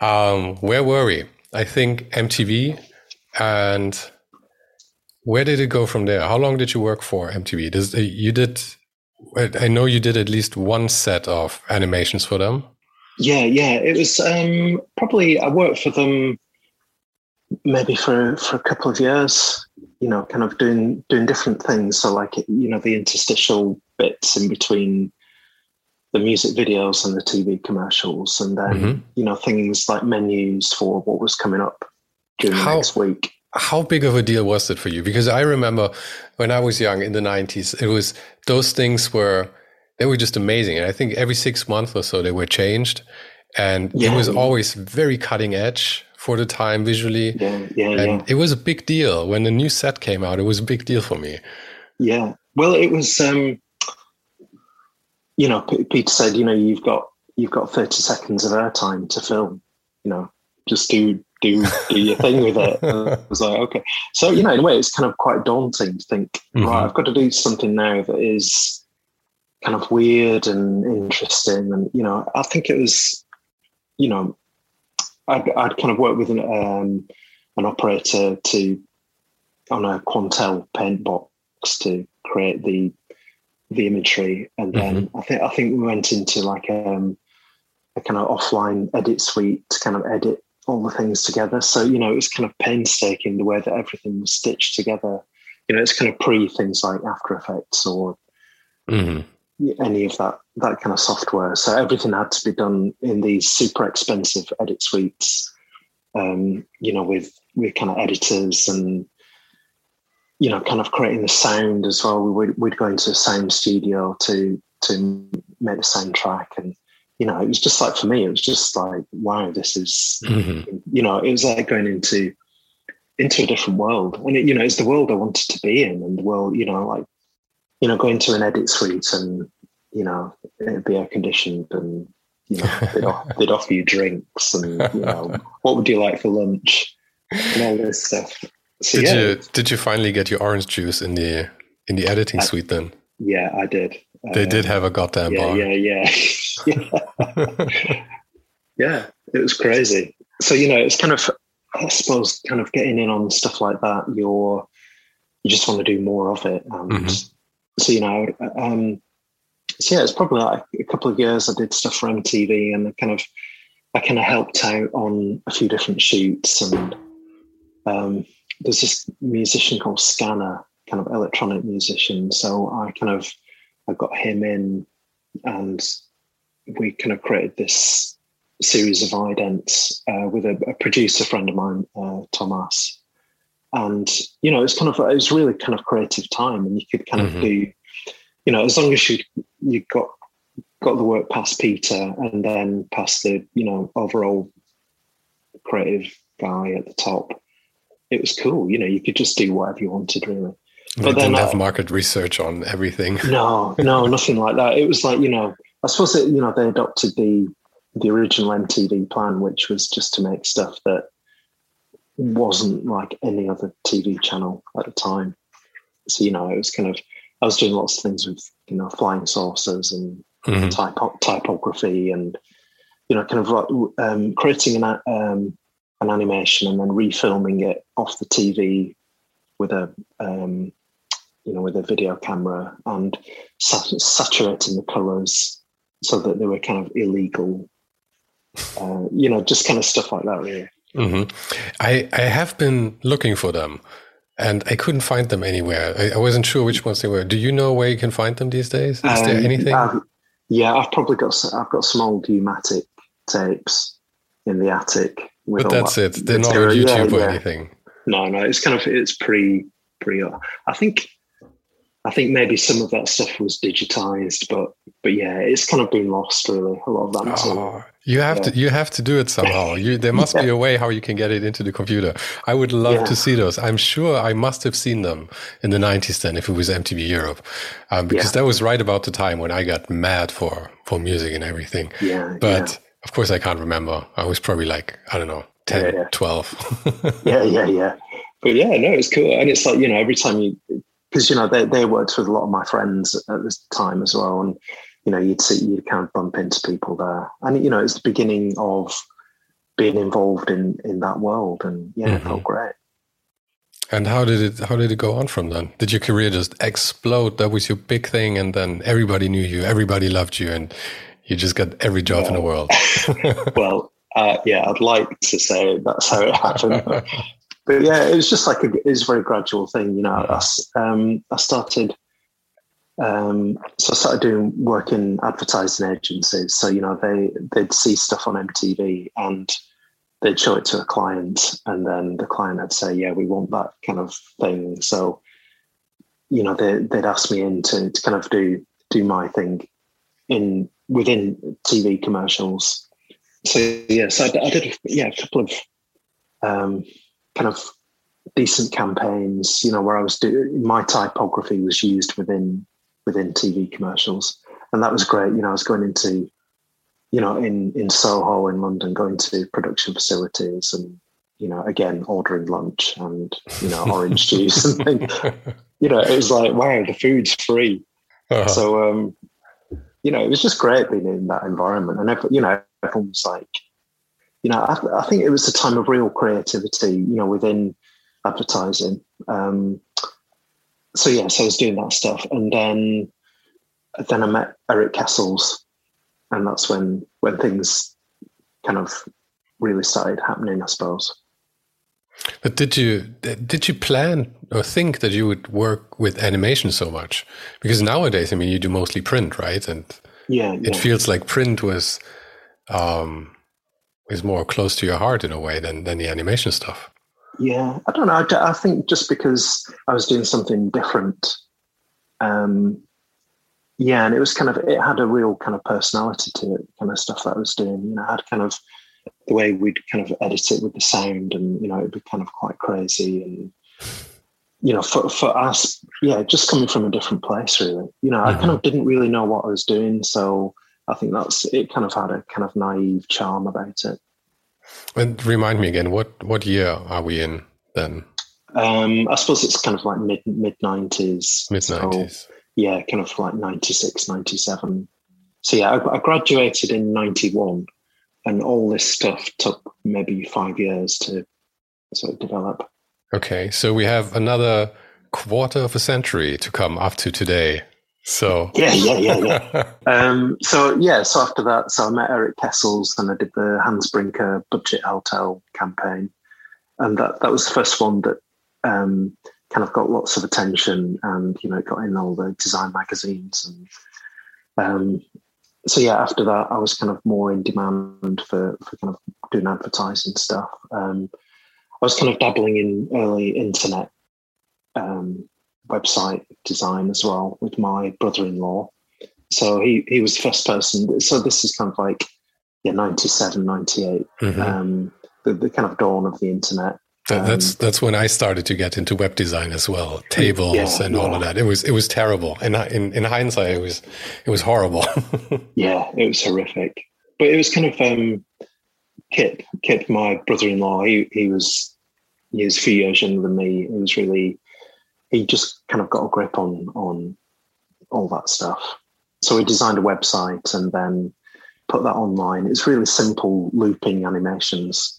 um, where were we? I think MTV, and where did it go from there? How long did you work for MTV? Does you did I know you did at least one set of animations for them. Yeah, yeah. It was um, probably I worked for them maybe for for a couple of years. You know, kind of doing doing different things. So like you know the interstitial bits in between the music videos and the TV commercials, and then mm-hmm. you know things like menus for what was coming up during the next week. How big of a deal was it for you? Because I remember when I was young in the 90s, it was those things were they were just amazing. And I think every six months or so they were changed. And yeah, it was yeah. always very cutting edge for the time visually. Yeah, yeah, and yeah. it was a big deal. When the new set came out, it was a big deal for me. Yeah. Well, it was um you know, P- Peter said, you know, you've got you've got 30 seconds of airtime to film, you know, just do do do your thing with it. And I was like, okay. So, you know, in a way it's kind of quite daunting to think, mm-hmm. right, I've got to do something now that is kind of weird and interesting. And, you know, I think it was, you know, I'd, I'd kind of worked with an, um, an operator to, on a Quantel Paintbox to create the, the imagery. And then mm-hmm. I think, I think we went into like, um, a kind of offline edit suite to kind of edit all the things together. So, you know, it was kind of painstaking the way that everything was stitched together. You know, it's kind of pre things like After Effects or mm-hmm any of that that kind of software. So everything had to be done in these super expensive edit suites, um, you know, with with kind of editors and you know, kind of creating the sound as well. We would we'd go into the sound studio to to make the soundtrack, and you know, it was just like for me, it was just like, wow, this is, mm-hmm. you know, it was like going into into a different world, and it, you know, it's the world I wanted to be in, and the world, you know, like you know, going to an edit suite and, you know, it'd be air conditioned and, you know, they'd, off, they'd offer you drinks and, you know, what would you like for lunch and all this stuff. So, did yeah, you did you finally get your orange juice in the in the editing I, suite then? Yeah, I did. They did have a goddamn yeah, bar. Yeah, yeah, yeah. yeah, it was crazy. So you know, it's kind of I suppose kind of getting in on stuff like that. You're you just want to do more of it, and mm-hmm so you know, um, so yeah, it's probably like a couple of years I did stuff for MTV, and I kind of I kind of helped out on a few different shoots, and um, there's this musician called Scanner, kind of electronic musician. So I kind of I got him in, and we kind of created this series of idents uh, with a, a, producer friend of mine, uh, Thomas, and you know, it's kind of it was really kind of creative time, and you could kind mm-hmm. of do, you know, as long as you you got got the work past Peter and then past the you know overall creative guy at the top, it was cool. You know, you could just do whatever you wanted, really. But they didn't have market research on everything. no, no, nothing like that. It was like you know, I suppose that you know they adopted the the original MTV plan, which was just to make stuff that wasn't like any other TV channel at the time. So, you know, it was kind of, I was doing lots of things with, you know, flying saucers and mm-hmm. typo- typography and, you know, kind of like um, creating an, um, an animation and then refilming it off the TV with a, um, you know, with a video camera and sat- saturating the colors so that they were kind of illegal. Uh, you know, just kind of stuff like that, really. Mm-hmm. I I have been looking for them, and I couldn't find them anywhere. I, I, wasn't sure which ones they were. Do you know where you can find them these days? Is um, there anything? I've, yeah, I've probably got I've got some old U-matic tapes in the attic. but that's that it. They're material. not on YouTube yeah, or yeah. anything. No, no, it's kind of it's pre pre. I think I think maybe some of that stuff was digitized, but but yeah, it's kind of been lost really. A lot of that material. Oh, you have yeah. to you have to do it somehow. You, there must yeah. be a way how you can get it into the computer. I would love yeah. to see those. I'm sure I must have seen them in the 90s then, if it was MTV Europe, um, because that was right about the time when I got mad for for music and everything. Yeah, but of course I can't remember. I was probably like I don't know 10, 12. yeah, yeah, yeah. But yeah, no, it's cool, and it's like you know every time you because you know they they worked with a lot of my friends at this time as well, and you know you'd see you'd kind of bump into people there, and you know it's the beginning of being involved in in that world, and yeah, mm-hmm. it felt great. And how did it how did it go on from then? Did your career just explode? That was your big thing, and then everybody knew you, everybody loved you, and you just got every job yeah. in the world. well, uh, yeah, I'd like to say that's how it happened but yeah, it was just like a, it was a very gradual thing. You know, I, um, I started, um, so I started doing work in advertising agencies. So you know, they they'd see stuff on MTV, and they'd show it to a client, and then the client would say, "Yeah, we want that kind of thing." So, you know, they, would ask me in to, to kind of do do my thing in within TV commercials. So yes, I, I did yeah a couple of um, kind of decent campaigns. You know, where I was doing my typography was used within within TV commercials, and that was great. You know, I was going into you know in in Soho in London, going to production facilities and you know again ordering lunch and you know orange juice and things. You know, it was like wow, the food's free. Uh-huh. So um, you know, it was just great being in that environment. And, you know, everyone was like, you know, I, I, think it was a time of real creativity, you know, within advertising. Um, so, yeah, so I was doing that stuff. And then, then I met Erik Kessels. And that's when, when things kind of really started happening, I suppose. But did you did you plan or think that you would work with animation so much? Because nowadays, I mean, you do mostly print, right? And yeah, it yeah. feels like print was um, is more close to your heart in a way than than the animation stuff. Yeah, I don't know. I, I think just because I was doing something different, um, yeah, and it was kind of it had a real kind of personality to it, kind of stuff that I was doing. You know, I had kind of the way we'd kind of edit it with the sound and you know it'd be kind of quite crazy and you know for, for us yeah just coming from a different place really you know mm-hmm. i kind of didn't really know what i was doing so i think that's it kind of had a kind of naive charm about it. And remind me again what what year are we in then? Um i suppose it's kind of like mid mid 90s mid 90s so, yeah kind of like 96 97 so yeah I, I graduated in 91 and all this stuff took maybe five years to sort of develop. Okay, so we have another quarter of a century to come up to today. So yeah, yeah, yeah, yeah. um, so yeah, so after that, so I met Erik Kessels and I did the Hans Brinker budget hotel campaign, and that that was the first one that um, kind of got lots of attention, and you know, got in all the design magazines and um, so yeah, after that, I was kind of more in demand for, for kind of doing advertising stuff. Um, I was kind of dabbling in early internet um, website design as well with my brother-in-law. So he, he was the first person. So this is kind of like, yeah, 97, 98, mm-hmm. um, the, the kind of dawn of the internet. That, that's um, that's when I started to get into web design as well, tables yeah, and all of that. It was it was terrible, and in, in hindsight, it was it was horrible. yeah, it was horrific. But it was kind of um, Kip, Kip, my brother-in-law. He he was he was a few years younger than me. It was really he just kind of got a grip on on all that stuff. So he designed a website and then put that online. It's really simple looping animations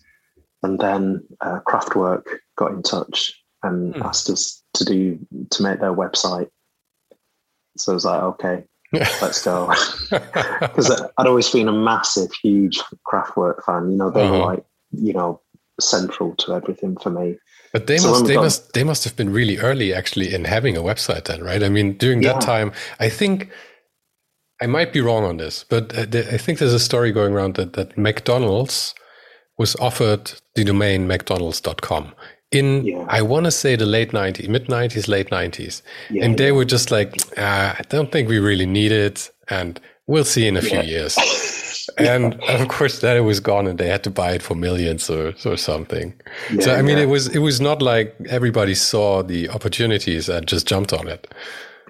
and then uh, Kraftwerk got in touch and hmm. asked us to do to make their website. So I was like, okay, let's go. Because I'd always been a massive, huge Kraftwerk fan. You know, they uh-huh. were like, you know, central to everything for me. But they so must they must they must have been really early actually in having a website then, right? I mean, during that yeah. time, I think I might be wrong on this, but uh, I think there's a story going around that that McDonald's was offered the domain mcdonalds.com in yeah. I want to say the late 90s, mid 90s, late 90s. Yeah, and they were just like, ah, I don't think we really need it. And we'll see in a few years. and of course, then it was gone and they had to buy it for millions or, or something. so, I mean, it was, it was not like everybody saw the opportunities and just jumped on it.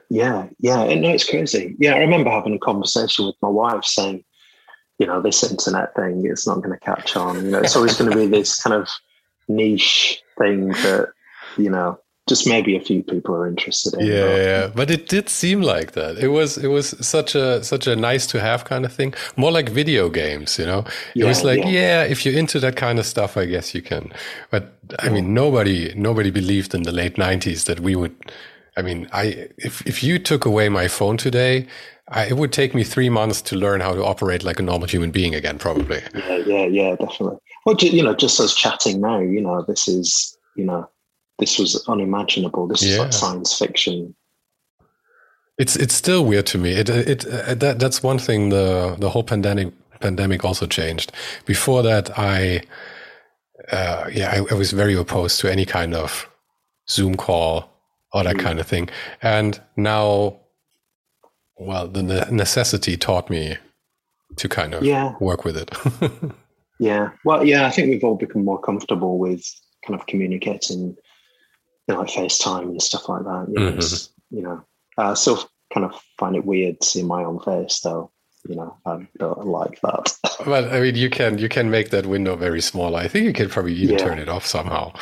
Yeah. Yeah. And no, it's crazy. Yeah. I remember having a conversation with my wife saying, you know, this internet thing, it's not going to catch on. You know, it's always going to be this kind of niche thing that, you know, just maybe a few people are interested in. Yeah, but, yeah, but it did seem like that. It was it was such a such a nice to have kind of thing. More like video games, you know. It yeah, was like, yeah. yeah. if you're into that kind of stuff, I guess you can. But I mean, nobody nobody believed in the late '90s that we would. I mean, I if if you took away my phone today, I, it would take me three months to learn how to operate like a normal human being again, probably. Yeah, yeah, yeah, definitely. Well, you know, just as chatting now, you know, this is, you know, this was unimaginable. This yeah. is like science fiction. It's it's still weird to me. It it uh, that that's one thing. The the whole pandemic pandemic also changed. Before that, I uh, yeah, I, I, was very opposed to any kind of Zoom call or that mm. kind of thing. And now, well, the necessity taught me to kind of yeah. work with it. yeah. Well, yeah, I think we've all become more comfortable with kind of communicating, you know, like FaceTime and stuff like that. You know, mm-hmm. you know I still kind of find it weird seeing my own face, though. You know, I don't like that. well, I mean, you can you can make that window very small. I think you can probably even yeah. turn it off somehow.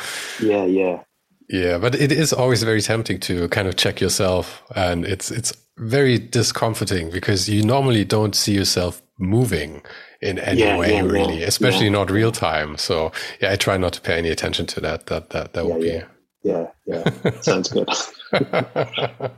Yeah, yeah. Yeah, but it is always very tempting to kind of check yourself, and it's it's very discomforting because you normally don't see yourself moving in any yeah, way, yeah, really, especially not real time. So yeah, I try not to pay any attention to that. That that that would be yeah, yeah. Sounds good.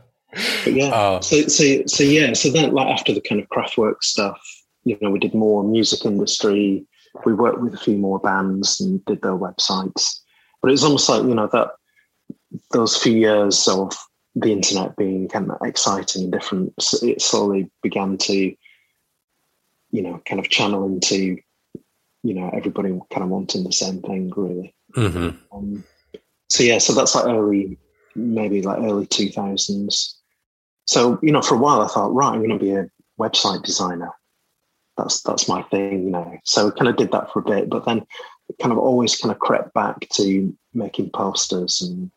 But yeah, uh, so so so yeah, so then like after the kind of Kraftwerk stuff, you know, we did more music industry. We worked with a few more bands and did their websites. But it was almost like you know that those few years of the internet being kind of exciting and different, it slowly began to, you know, kind of channel into, you know, everybody kind of wanting the same thing, really. Mm-hmm. Um, so yeah, so that's like early, maybe like early two thousands. So, you know, for a while I thought, right, I'm going to be a website designer. That's that's my thing, you know. So kind of did that for a bit, but then kind of always kind of crept back to making posters and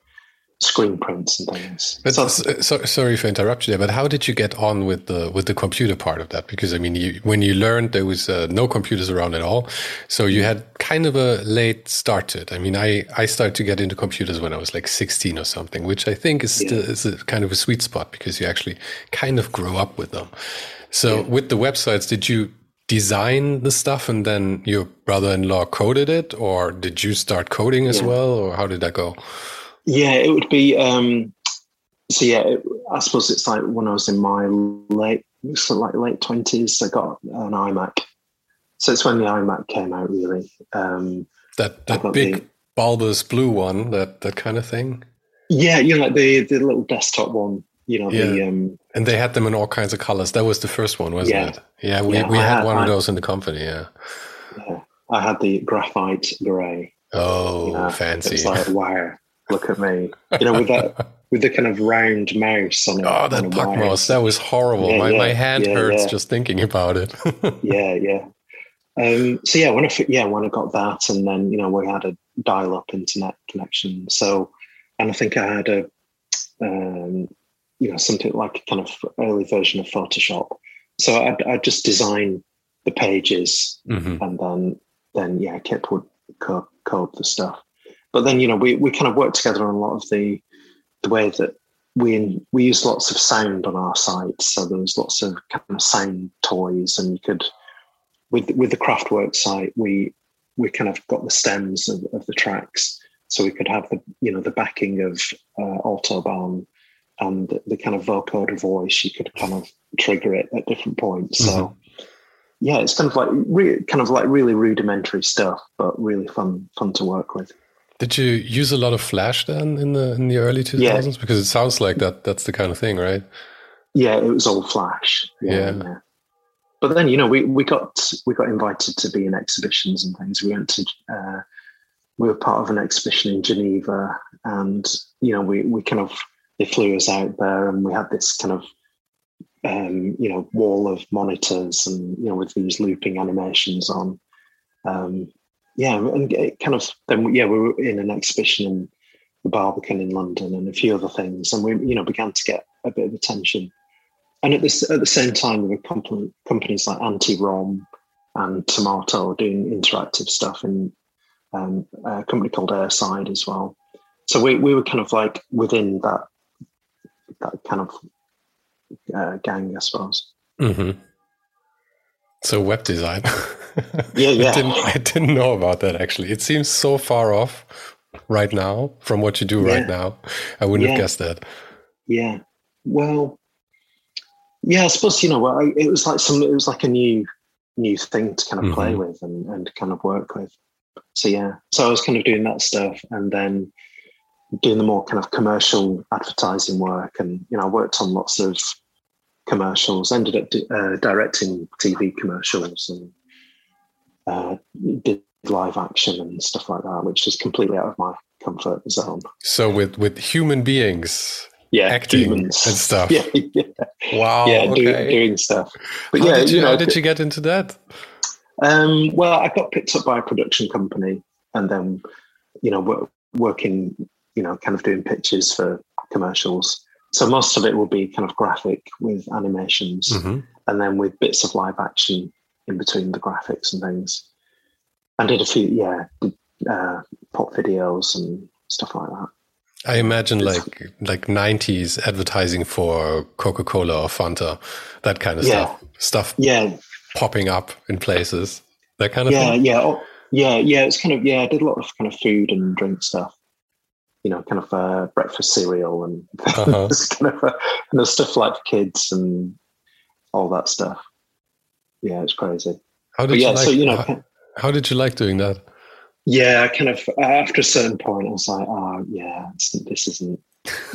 screen prints and things. But so, so, sorry for interrupting there, but how did you get on with the with the computer part of that? Because I mean, you, when you learned there was uh, no computers around at all, so you had kind of a late start to it. I mean, I I started to get into computers when I was like 16 or something, which I think is yeah. still, is a kind of a sweet spot because you actually kind of grow up with them. So yeah. with the websites, did you design the stuff and then your brother-in-law coded it, or did you start coding as yeah. well, or how did that go? Yeah, it would be. Um, so yeah, it, I suppose it's like when I was in my late, like late twenties, I got an iMac. So it's when the iMac came out, really. Um, that that big the, bulbous blue one, that that kind of thing. Yeah, you know, like the the little desktop one. You know, yeah. the um, and they had them in all kinds of colors. That was the first one, wasn't yeah. it? Yeah, we yeah, we had, had, one I, of those in the company. Yeah. Yeah, I had the graphite grey. Oh, you know, fancy! It's like wire look at me. You know, with that with the kind of round mouse on it. Oh, that puck mouse. That was horrible. Yeah, my, yeah, my hand yeah, hurts just thinking about it. yeah, yeah. Um, so yeah, when I yeah when I got that, and then you know we had a dial-up internet connection. So, and I think I had a um, you know something like a kind of early version of Photoshop. So I'd, I'd just design the pages, mm-hmm. and then then yeah, Kip would code, code the stuff but then you know we we kind of work together on a lot of the the way that we we use lots of sound on our site. So there was lots of kind of sound toys, and you could with with the Kraftwerk site we we kind of got the stems of, of the tracks, so we could have the you know the backing of uh, Autobahn and the, the, kind of vocoder voice. You could kind of trigger it at different points. Mm-hmm. So yeah, it's kind of like re- kind of like really rudimentary stuff, but really fun fun to work with. Did you use a lot of Flash then in the in the early two thousands? Yeah. Because it sounds like that that's the kind of thing, right? Yeah, it was all Flash. Yeah. yeah. But then you know we we got we got invited to be in exhibitions and things. We went to uh, we were part of an exhibition in Geneva, and you know we we kind of they flew us out there, and we had this kind of um, you know wall of monitors and you know with these looping animations on. Um, yeah, and it kind of then yeah, we were in an exhibition in the Barbican in London and a few other things, and we you know began to get a bit of attention. And at this at the same time, there were companies like Anti-ROM and Tomato doing interactive stuff, and um, a company called Airside as well. So we we were kind of like within that that kind of uh, gang, I suppose. Mm-hmm. So web design. yeah, yeah. I didn't, I didn't know about that actually. It seems so far off right now from what you do yeah. right now. I wouldn't yeah. have guessed that. Yeah. Well, yeah, I suppose you know. it was like some. It was like a new, new thing to kind of mm-hmm. play with and, and kind of work with. So yeah, so I was kind of doing that stuff, and then doing the more kind of commercial advertising work, and you know, I worked on lots of commercials. Ended up uh, directing TV commercials and uh, did live action and stuff like that, which is completely out of my comfort zone. So with with human beings, yeah, acting humans. and stuff. Yeah, yeah, Wow. yeah, okay. doing stuff. But how yeah, did you, know, how did you get into that? Um, well, I got picked up by a production company, and then you know, wor- working, you know, kind of doing pitches for commercials. So most of it will be kind of graphic with animations, Mhm. and then with bits of live action in between the graphics and things. And did a few, yeah, uh, pop videos and stuff like that. I imagine like like nineties advertising for Coca Cola or Fanta, that kind of Yeah. stuff. Stuff Yeah, popping up in places. That kind of yeah, thing. yeah, oh, yeah, yeah. It's kind of yeah. I did a lot of kind of food and drink stuff. You know, kind of uh, breakfast cereal and Uh-huh. kind of uh, and the stuff like for kids and all that stuff. Yeah, it's crazy. How But did yeah, you like so you know, how, how did you like doing that? yeah, kind of after a certain point, I was like, oh yeah, it's, this isn't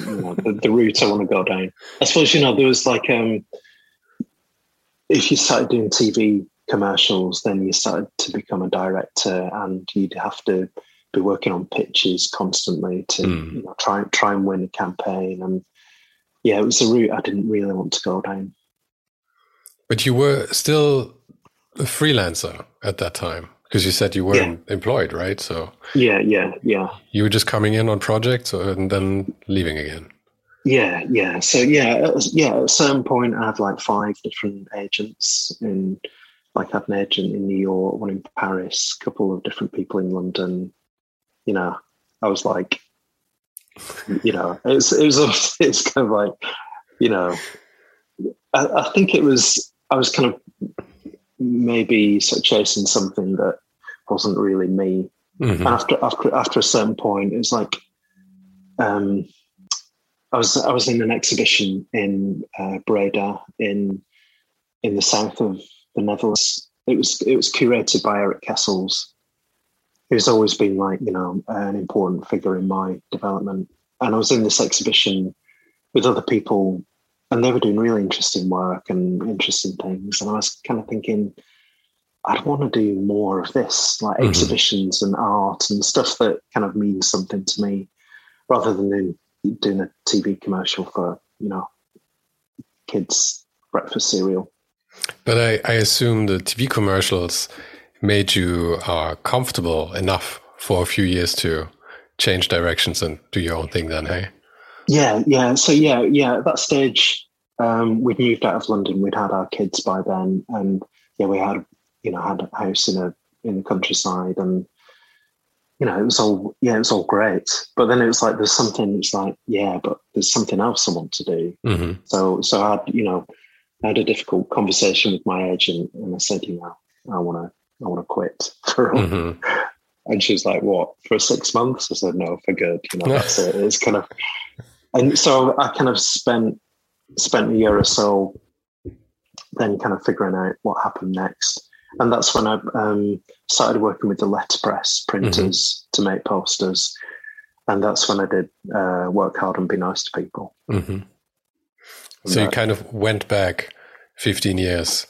you know the, the route I want to go down. I suppose you know there was like um, if you started doing TV commercials, then you started to become a director, and you'd have to be working on pitches constantly to Mm. you know, try try and win a campaign. And yeah, it was a route I didn't really want to go down. But you were still a freelancer at that time because you said you weren't employed, right? So Yeah, yeah, yeah. you were just coming in on projects and then leaving again. Yeah, yeah. So yeah, yeah. At a certain point, I had like five different agents. In like, I had an agent in New York, one in Paris, a couple of different people in London. You know, I was like, you know, it's it was it's kind of like, you know, I, I think it was I was kind of maybe sort of chasing something that wasn't really me. Mhm. And after after after a certain point, it's like um, I was I was in an exhibition in uh, Breda in in the south of the Netherlands. It was it was curated by Erik Kessels, who's always been like you know an important figure in my development. And I was in this exhibition with other people, and they were doing really interesting work and interesting things. And I was kind of thinking, I'd want to do more of this, like Mhm. exhibitions and art and stuff that kind of means something to me, rather than doing, doing a TV commercial for you know kids breakfast cereal. But I, I assume the TV commercials made you uh, comfortable enough for a few years to change directions and do your own thing then, hey? Yeah, yeah. So yeah, yeah. At that stage, um, we'd moved out of London. We'd had our kids by then, and yeah, we had you know had a house in a in the countryside, and you know it was all yeah, it was all great. But then it was like there's something. It's like yeah, but there's something else I want to do. hmm So so I had you know I had a difficult conversation with my agent, and I said you know I want to I want to quit for a hmm and she was like, "What for six months?" I said, "No, for good. You know, that's it. It's kind of." And so I kind of spent spent a year or so, then kind of figuring out what happened next, and that's when I um, started working with the letterpress printers to make posters, and that's when I did uh, work hard and be nice to people. hmm So you kind of went back 15 years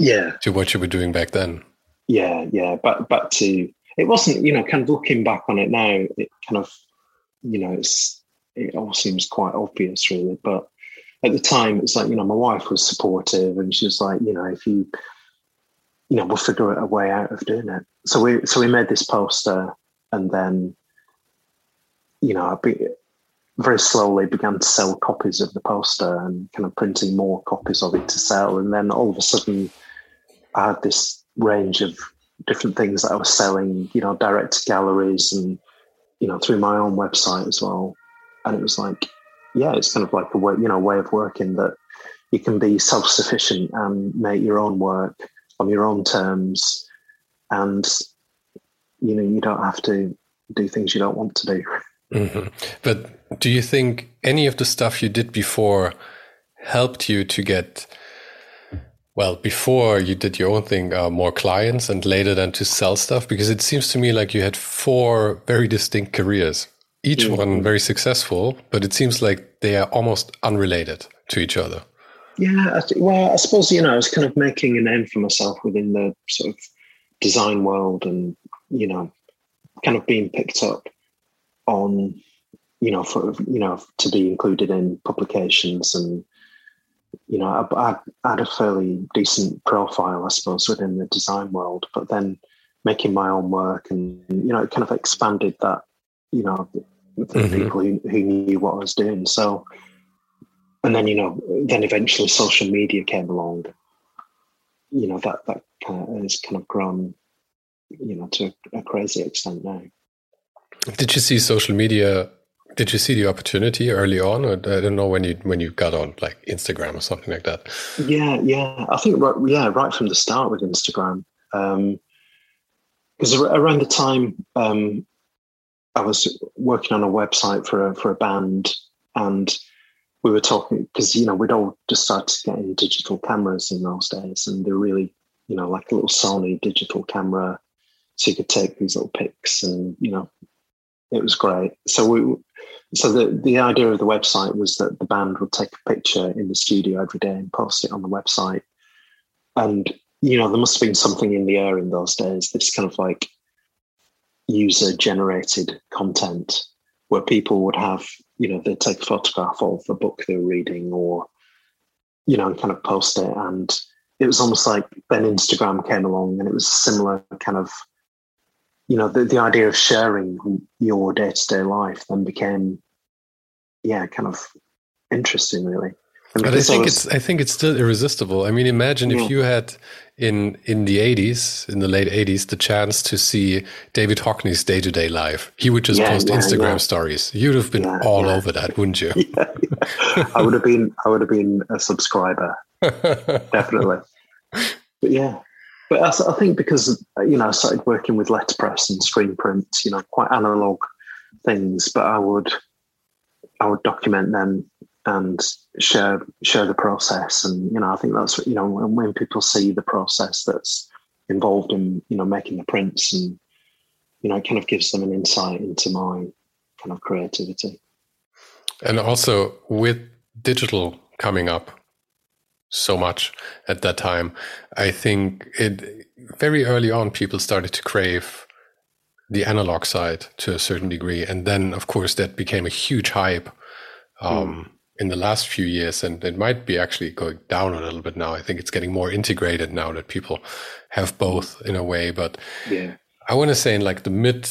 Yeah, to what you were doing back then. Yeah, yeah. Back back to it wasn't you know kind of looking back on it now. It kind of you know it's it all seems quite obvious really, but at the time it's like you know my wife was supportive and she was like you know if you you know we'll figure a way out of doing it. So we so we made this poster and then you know I be, very slowly began to sell copies of the poster and kind of printing more copies of it to sell and then all of a sudden I had this range of different things that I was selling, you know, direct to galleries and, you know, through my own website as well. And it was like, yeah, it's kind of like a way, you know, way of working that you can be self sufficient and make your own work on your own terms. And, you know, you don't have to do things you don't want to do. hmm But do you think any of the stuff you did before helped you to get, well, before you did your own thing, uh, more clients and later then to sell stuff? Because it seems to me like you had four very distinct careers, each Mhm. one very successful, but it seems like they are almost unrelated to each other. Yeah, well, I suppose you know I was kind of making a name for myself within the sort of design world and you know, kind of being picked up on, you know, for you know to be included in publications and you know, I, I, had a fairly decent profile, I suppose, within the design world, but then making my own work and, you know, it kind of expanded that, you know, the mm-hmm. people who, who knew what I was doing. So, and then, you know, then eventually social media came along, you know, that, that kind of has kind of grown, you know, to a crazy extent now. Did you see social media did you see the opportunity early on, or I don't know when you when you got on like Instagram or something like that? Yeah, yeah, I think right, yeah, right from the start with Instagram, because um, around the time um, I was working on a website for a, for a band, and we were talking because you know we'd all just started getting digital cameras in those days, and they're really you know like a little Sony digital camera, so you could take these little pics, and you know it was great. So we so the, the idea of the website was that the band would take a picture in the studio every day and post it on the website. And, you know, there must have been something in the air in those days, this kind of like user generated content where people would have, you know, they'd take a photograph of the book they were reading or, you know, and kind of post it. And it was almost like then Instagram came along and it was similar kind of you know, the, the idea of sharing your day to day life then became, yeah, kind of interesting, really. But I think I was, it's I think it's still irresistible. I mean, imagine yeah. if you had in in the eighties, in the late eighties, the chance to see David Hockney's day to day life. He would just yeah, post yeah, Instagram stories. You'd have been all over that, wouldn't you? I would have been. I would have been a subscriber, definitely. But yeah, but I, I, think because uh, you know I started working with letterpress and screen prints, you know, quite analog things, but I would I would document them and share share the process, and you know I think that's you know when, when people see the process that's involved in you know making the prints and you know it kind of gives them an insight into my kind of creativity. And also with digital coming up, so much at that time. I think it very early on people started to crave the analog side to a certain degree, and then of course that became a huge hype um, mm. in the last few years, and it might be actually going down a little bit now. I think it's getting more integrated now that people have both in a way. But yeah, I want to say in like the mid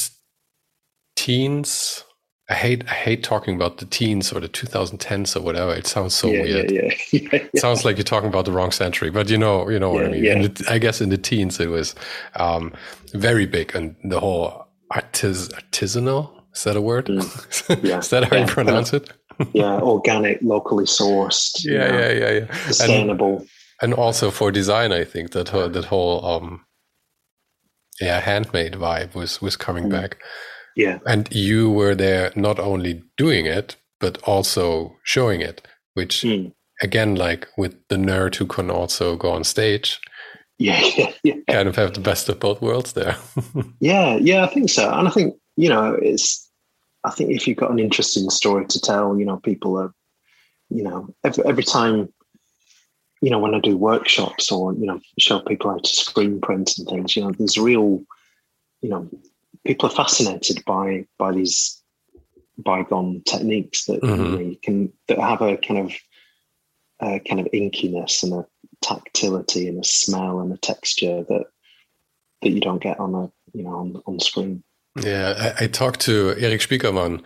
teens I hate I hate talking about the teens or the 2010s or whatever. It sounds so yeah, weird. Yeah, yeah. It sounds like you're talking about the wrong century, but you know, you know what I mean. The, I guess in the teens it was um, very big, and the whole artis- artisanal is that a word? Mm. Yeah. is that how you pronounce it? yeah, organic, locally sourced. Yeah, know, yeah, yeah, yeah. Sustainable. And, and, also for design, I think that that whole um, yeah handmade vibe was was coming mm. back. Yeah. And you were there not only doing it, but also showing it, which mm. again, like with the nerd who can also go on stage. Yeah, yeah, yeah. Kind of have the best of both worlds there. yeah, yeah, I think so. And I think, you know, it's, I think if you've got an interesting story to tell, you know, people are, you know, every, every time, you know, when I do workshops or, you know, show people how to screen print and things, you know, there's real, you know, people are fascinated by by these bygone techniques that mm-hmm. you, know, can that have a kind of a kind of inkiness and a tactility and a smell and a texture that that you don't get on a you know on on screen. Yeah, I, I talked to Erik Spiekermann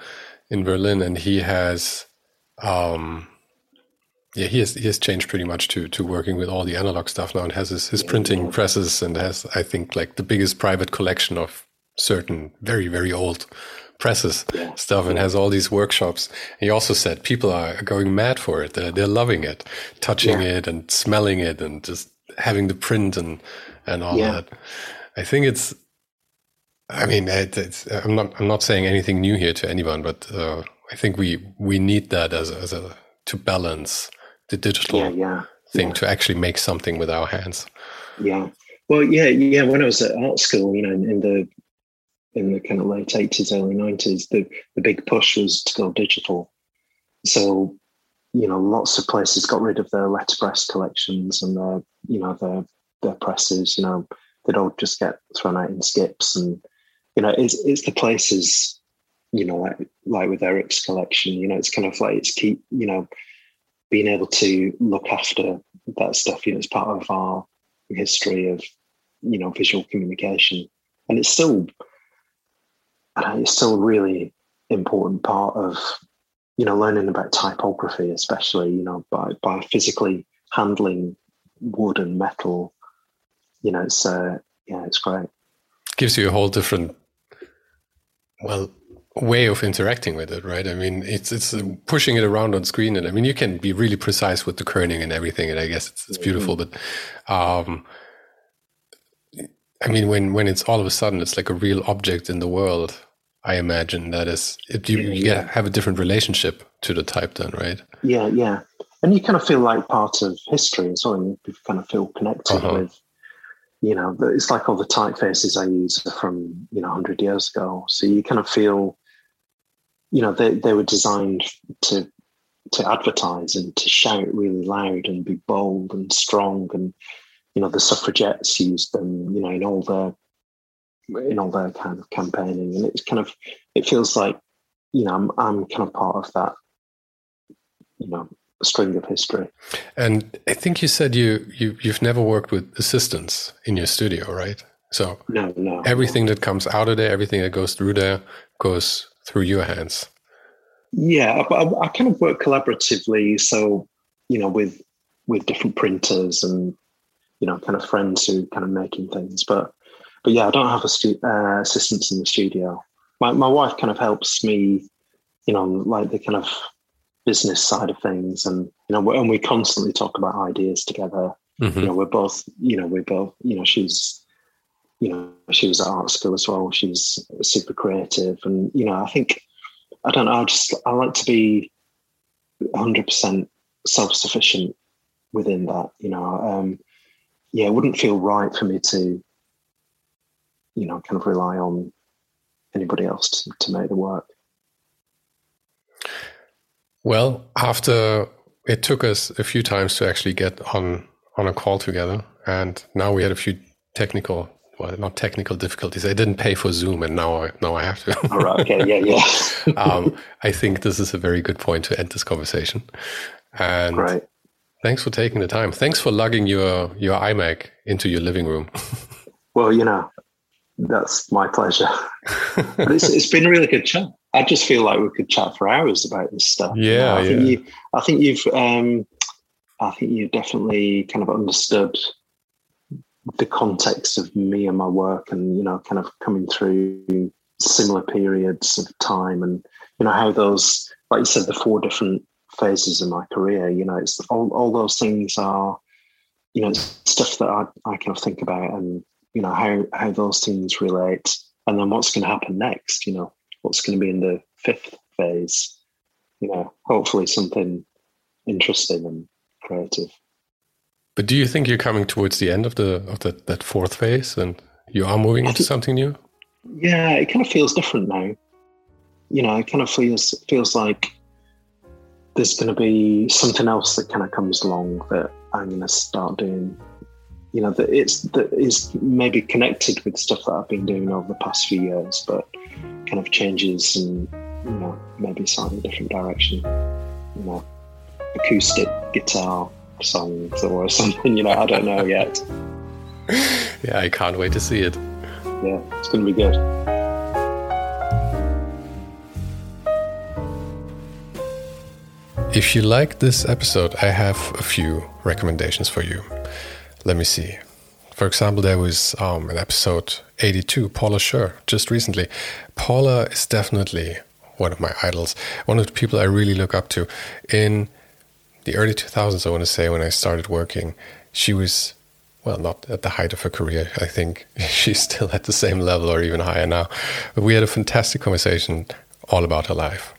in Berlin, and he has, um, yeah, he has he has changed pretty much to to working with all the analog stuff now, and has his, his yeah, printing yeah. presses, and has I think like the biggest private collection of certain very very old presses yeah. stuff and has all these workshops. And he also said people are going mad for it. They're, they're loving it, touching yeah. it and smelling it and just having the print and and all yeah. that. I think it's. I mean, it, I'm not. I'm not saying anything new here to anyone, but uh, I think we we need that as a, as a to balance the digital thing to actually make something with our hands. Yeah. Well, yeah, yeah. When I was at art school, you know, in, in the in the kind of late 80s, early 90s, the, the big push was to go digital. So, you know, lots of places got rid of their letterpress collections and their, you know, their their presses, you know, they'd all just get thrown out in skips and you know, it's it's the places, you know, like like with Erik's collection, you know, it's kind of like it's keep, you know, being able to look after that stuff, you know, it's part of our history of, you know, visual communication. And it's still it's still a really important part of, you know, learning about typography, especially, you know, by by physically handling wood and metal. You know, it's uh yeah, it's great. Gives you a whole different well way of interacting with it, right? I mean, it's it's pushing it around on screen, and I mean, you can be really precise with the kerning and everything, and I guess it's, it's beautiful. Mm-hmm. But, um, I mean, when when it's all of a sudden it's like a real object in the world, I imagine that is it, you, you yeah. have a different relationship to the type, then, right? Yeah, yeah, and you kind of feel like part of history as well. You kind of feel connected uh-huh. with you know, it's like all the typefaces I use are from, you know, 100 years ago. So you kind of feel, you know, they, they were designed to to advertise and to shout really loud and be bold and strong. And, you know, the suffragettes used them, you know, in all their in all their kind of campaigning. And it's kind of it feels like, you know, I'm I'm kind of part of that, you know, string of history. And I think you said you, you you've never worked with assistants in your studio, right? So no, no. Everything that comes out of there, everything that goes through there, goes through your hands. Yeah, I, I, I kind of work collaboratively. So you know, with with different printers and you know, kind of friends who kind of making things. But but yeah, I don't have a stu- uh, assistants in the studio. My my wife kind of helps me, you know, like the kind of business side of things, and you know, and we constantly talk about ideas together. Mm-hmm. You know, we're both, you know, we're both, you know, she's, you know, she was at art school as well. She's super creative, and you know, I think, I don't know, I just I like to be hundred percent self sufficient within that. You know, um, yeah, it wouldn't feel right for me to, you know, kind of rely on anybody else to, to make the work. Well, after it took us a few times to actually get on on a call together, and now we had a few technical, well, not technical difficulties. I didn't pay for Zoom, and now I now I have to. All right. Okay. Yeah. Yeah. um, I think this is a very good point to end this conversation. And right. Thanks for taking the time. Thanks for lugging your your iMac into your living room. well, you know, that's my pleasure. it's, it's been a really good chat. I just feel like we could chat for hours about this stuff. Yeah, I yeah. think you, I think you've, um, I think you definitely kind of understood the context of me and my work, and you know, kind of coming through similar periods of time, and you know how those, like you said, the four different phases of my career. You know, it's all all those things are, you know, stuff that I I kind of think about, and you know how how those things relate, and then what's going to happen next. You know what's going to be in the fifth phase. You know, hopefully something interesting and creative. But do you think you're coming towards the end of the of the, that fourth phase, and you are moving into something new? Yeah, it kind of feels different now. You know, it kind of feels feels like there's going to be something else that kind of comes along that I'm going to start doing. You know, that it's that is maybe connected with stuff that I've been doing over the past few years, but kind of changes and you know maybe in a slightly different direction. You know, acoustic guitar songs or something. You know, I don't know yet. yeah, I can't wait to see it. Yeah, it's going to be good. If you like this episode, I have a few recommendations for you. Let me see. For example, there was um, an episode 82, Paula Scher, just recently. Paula is definitely one of my idols, one of the people I really look up to. In the early 2000s, I want to say, when I started working, she was, well, not at the height of her career. I think she's still at the same level or even higher now. But we had a fantastic conversation all about her life.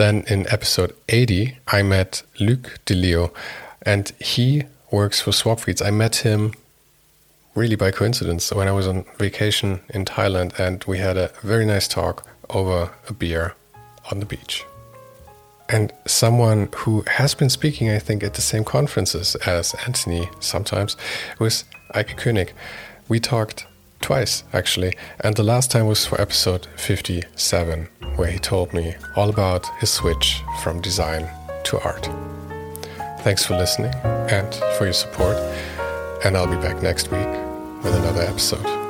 Then in episode 80, I met Luc DeLeo, and he works for Swapfeeds. I met him really by coincidence when I was on vacation in Thailand and we had a very nice talk over a beer on the beach. And someone who has been speaking, I think, at the same conferences as Anthony sometimes was Eike König. We talked twice, actually. And the last time was for episode 57, where he told me all about his switch from design to art. Thanks for listening and for your support. And I'll be back next week with another episode.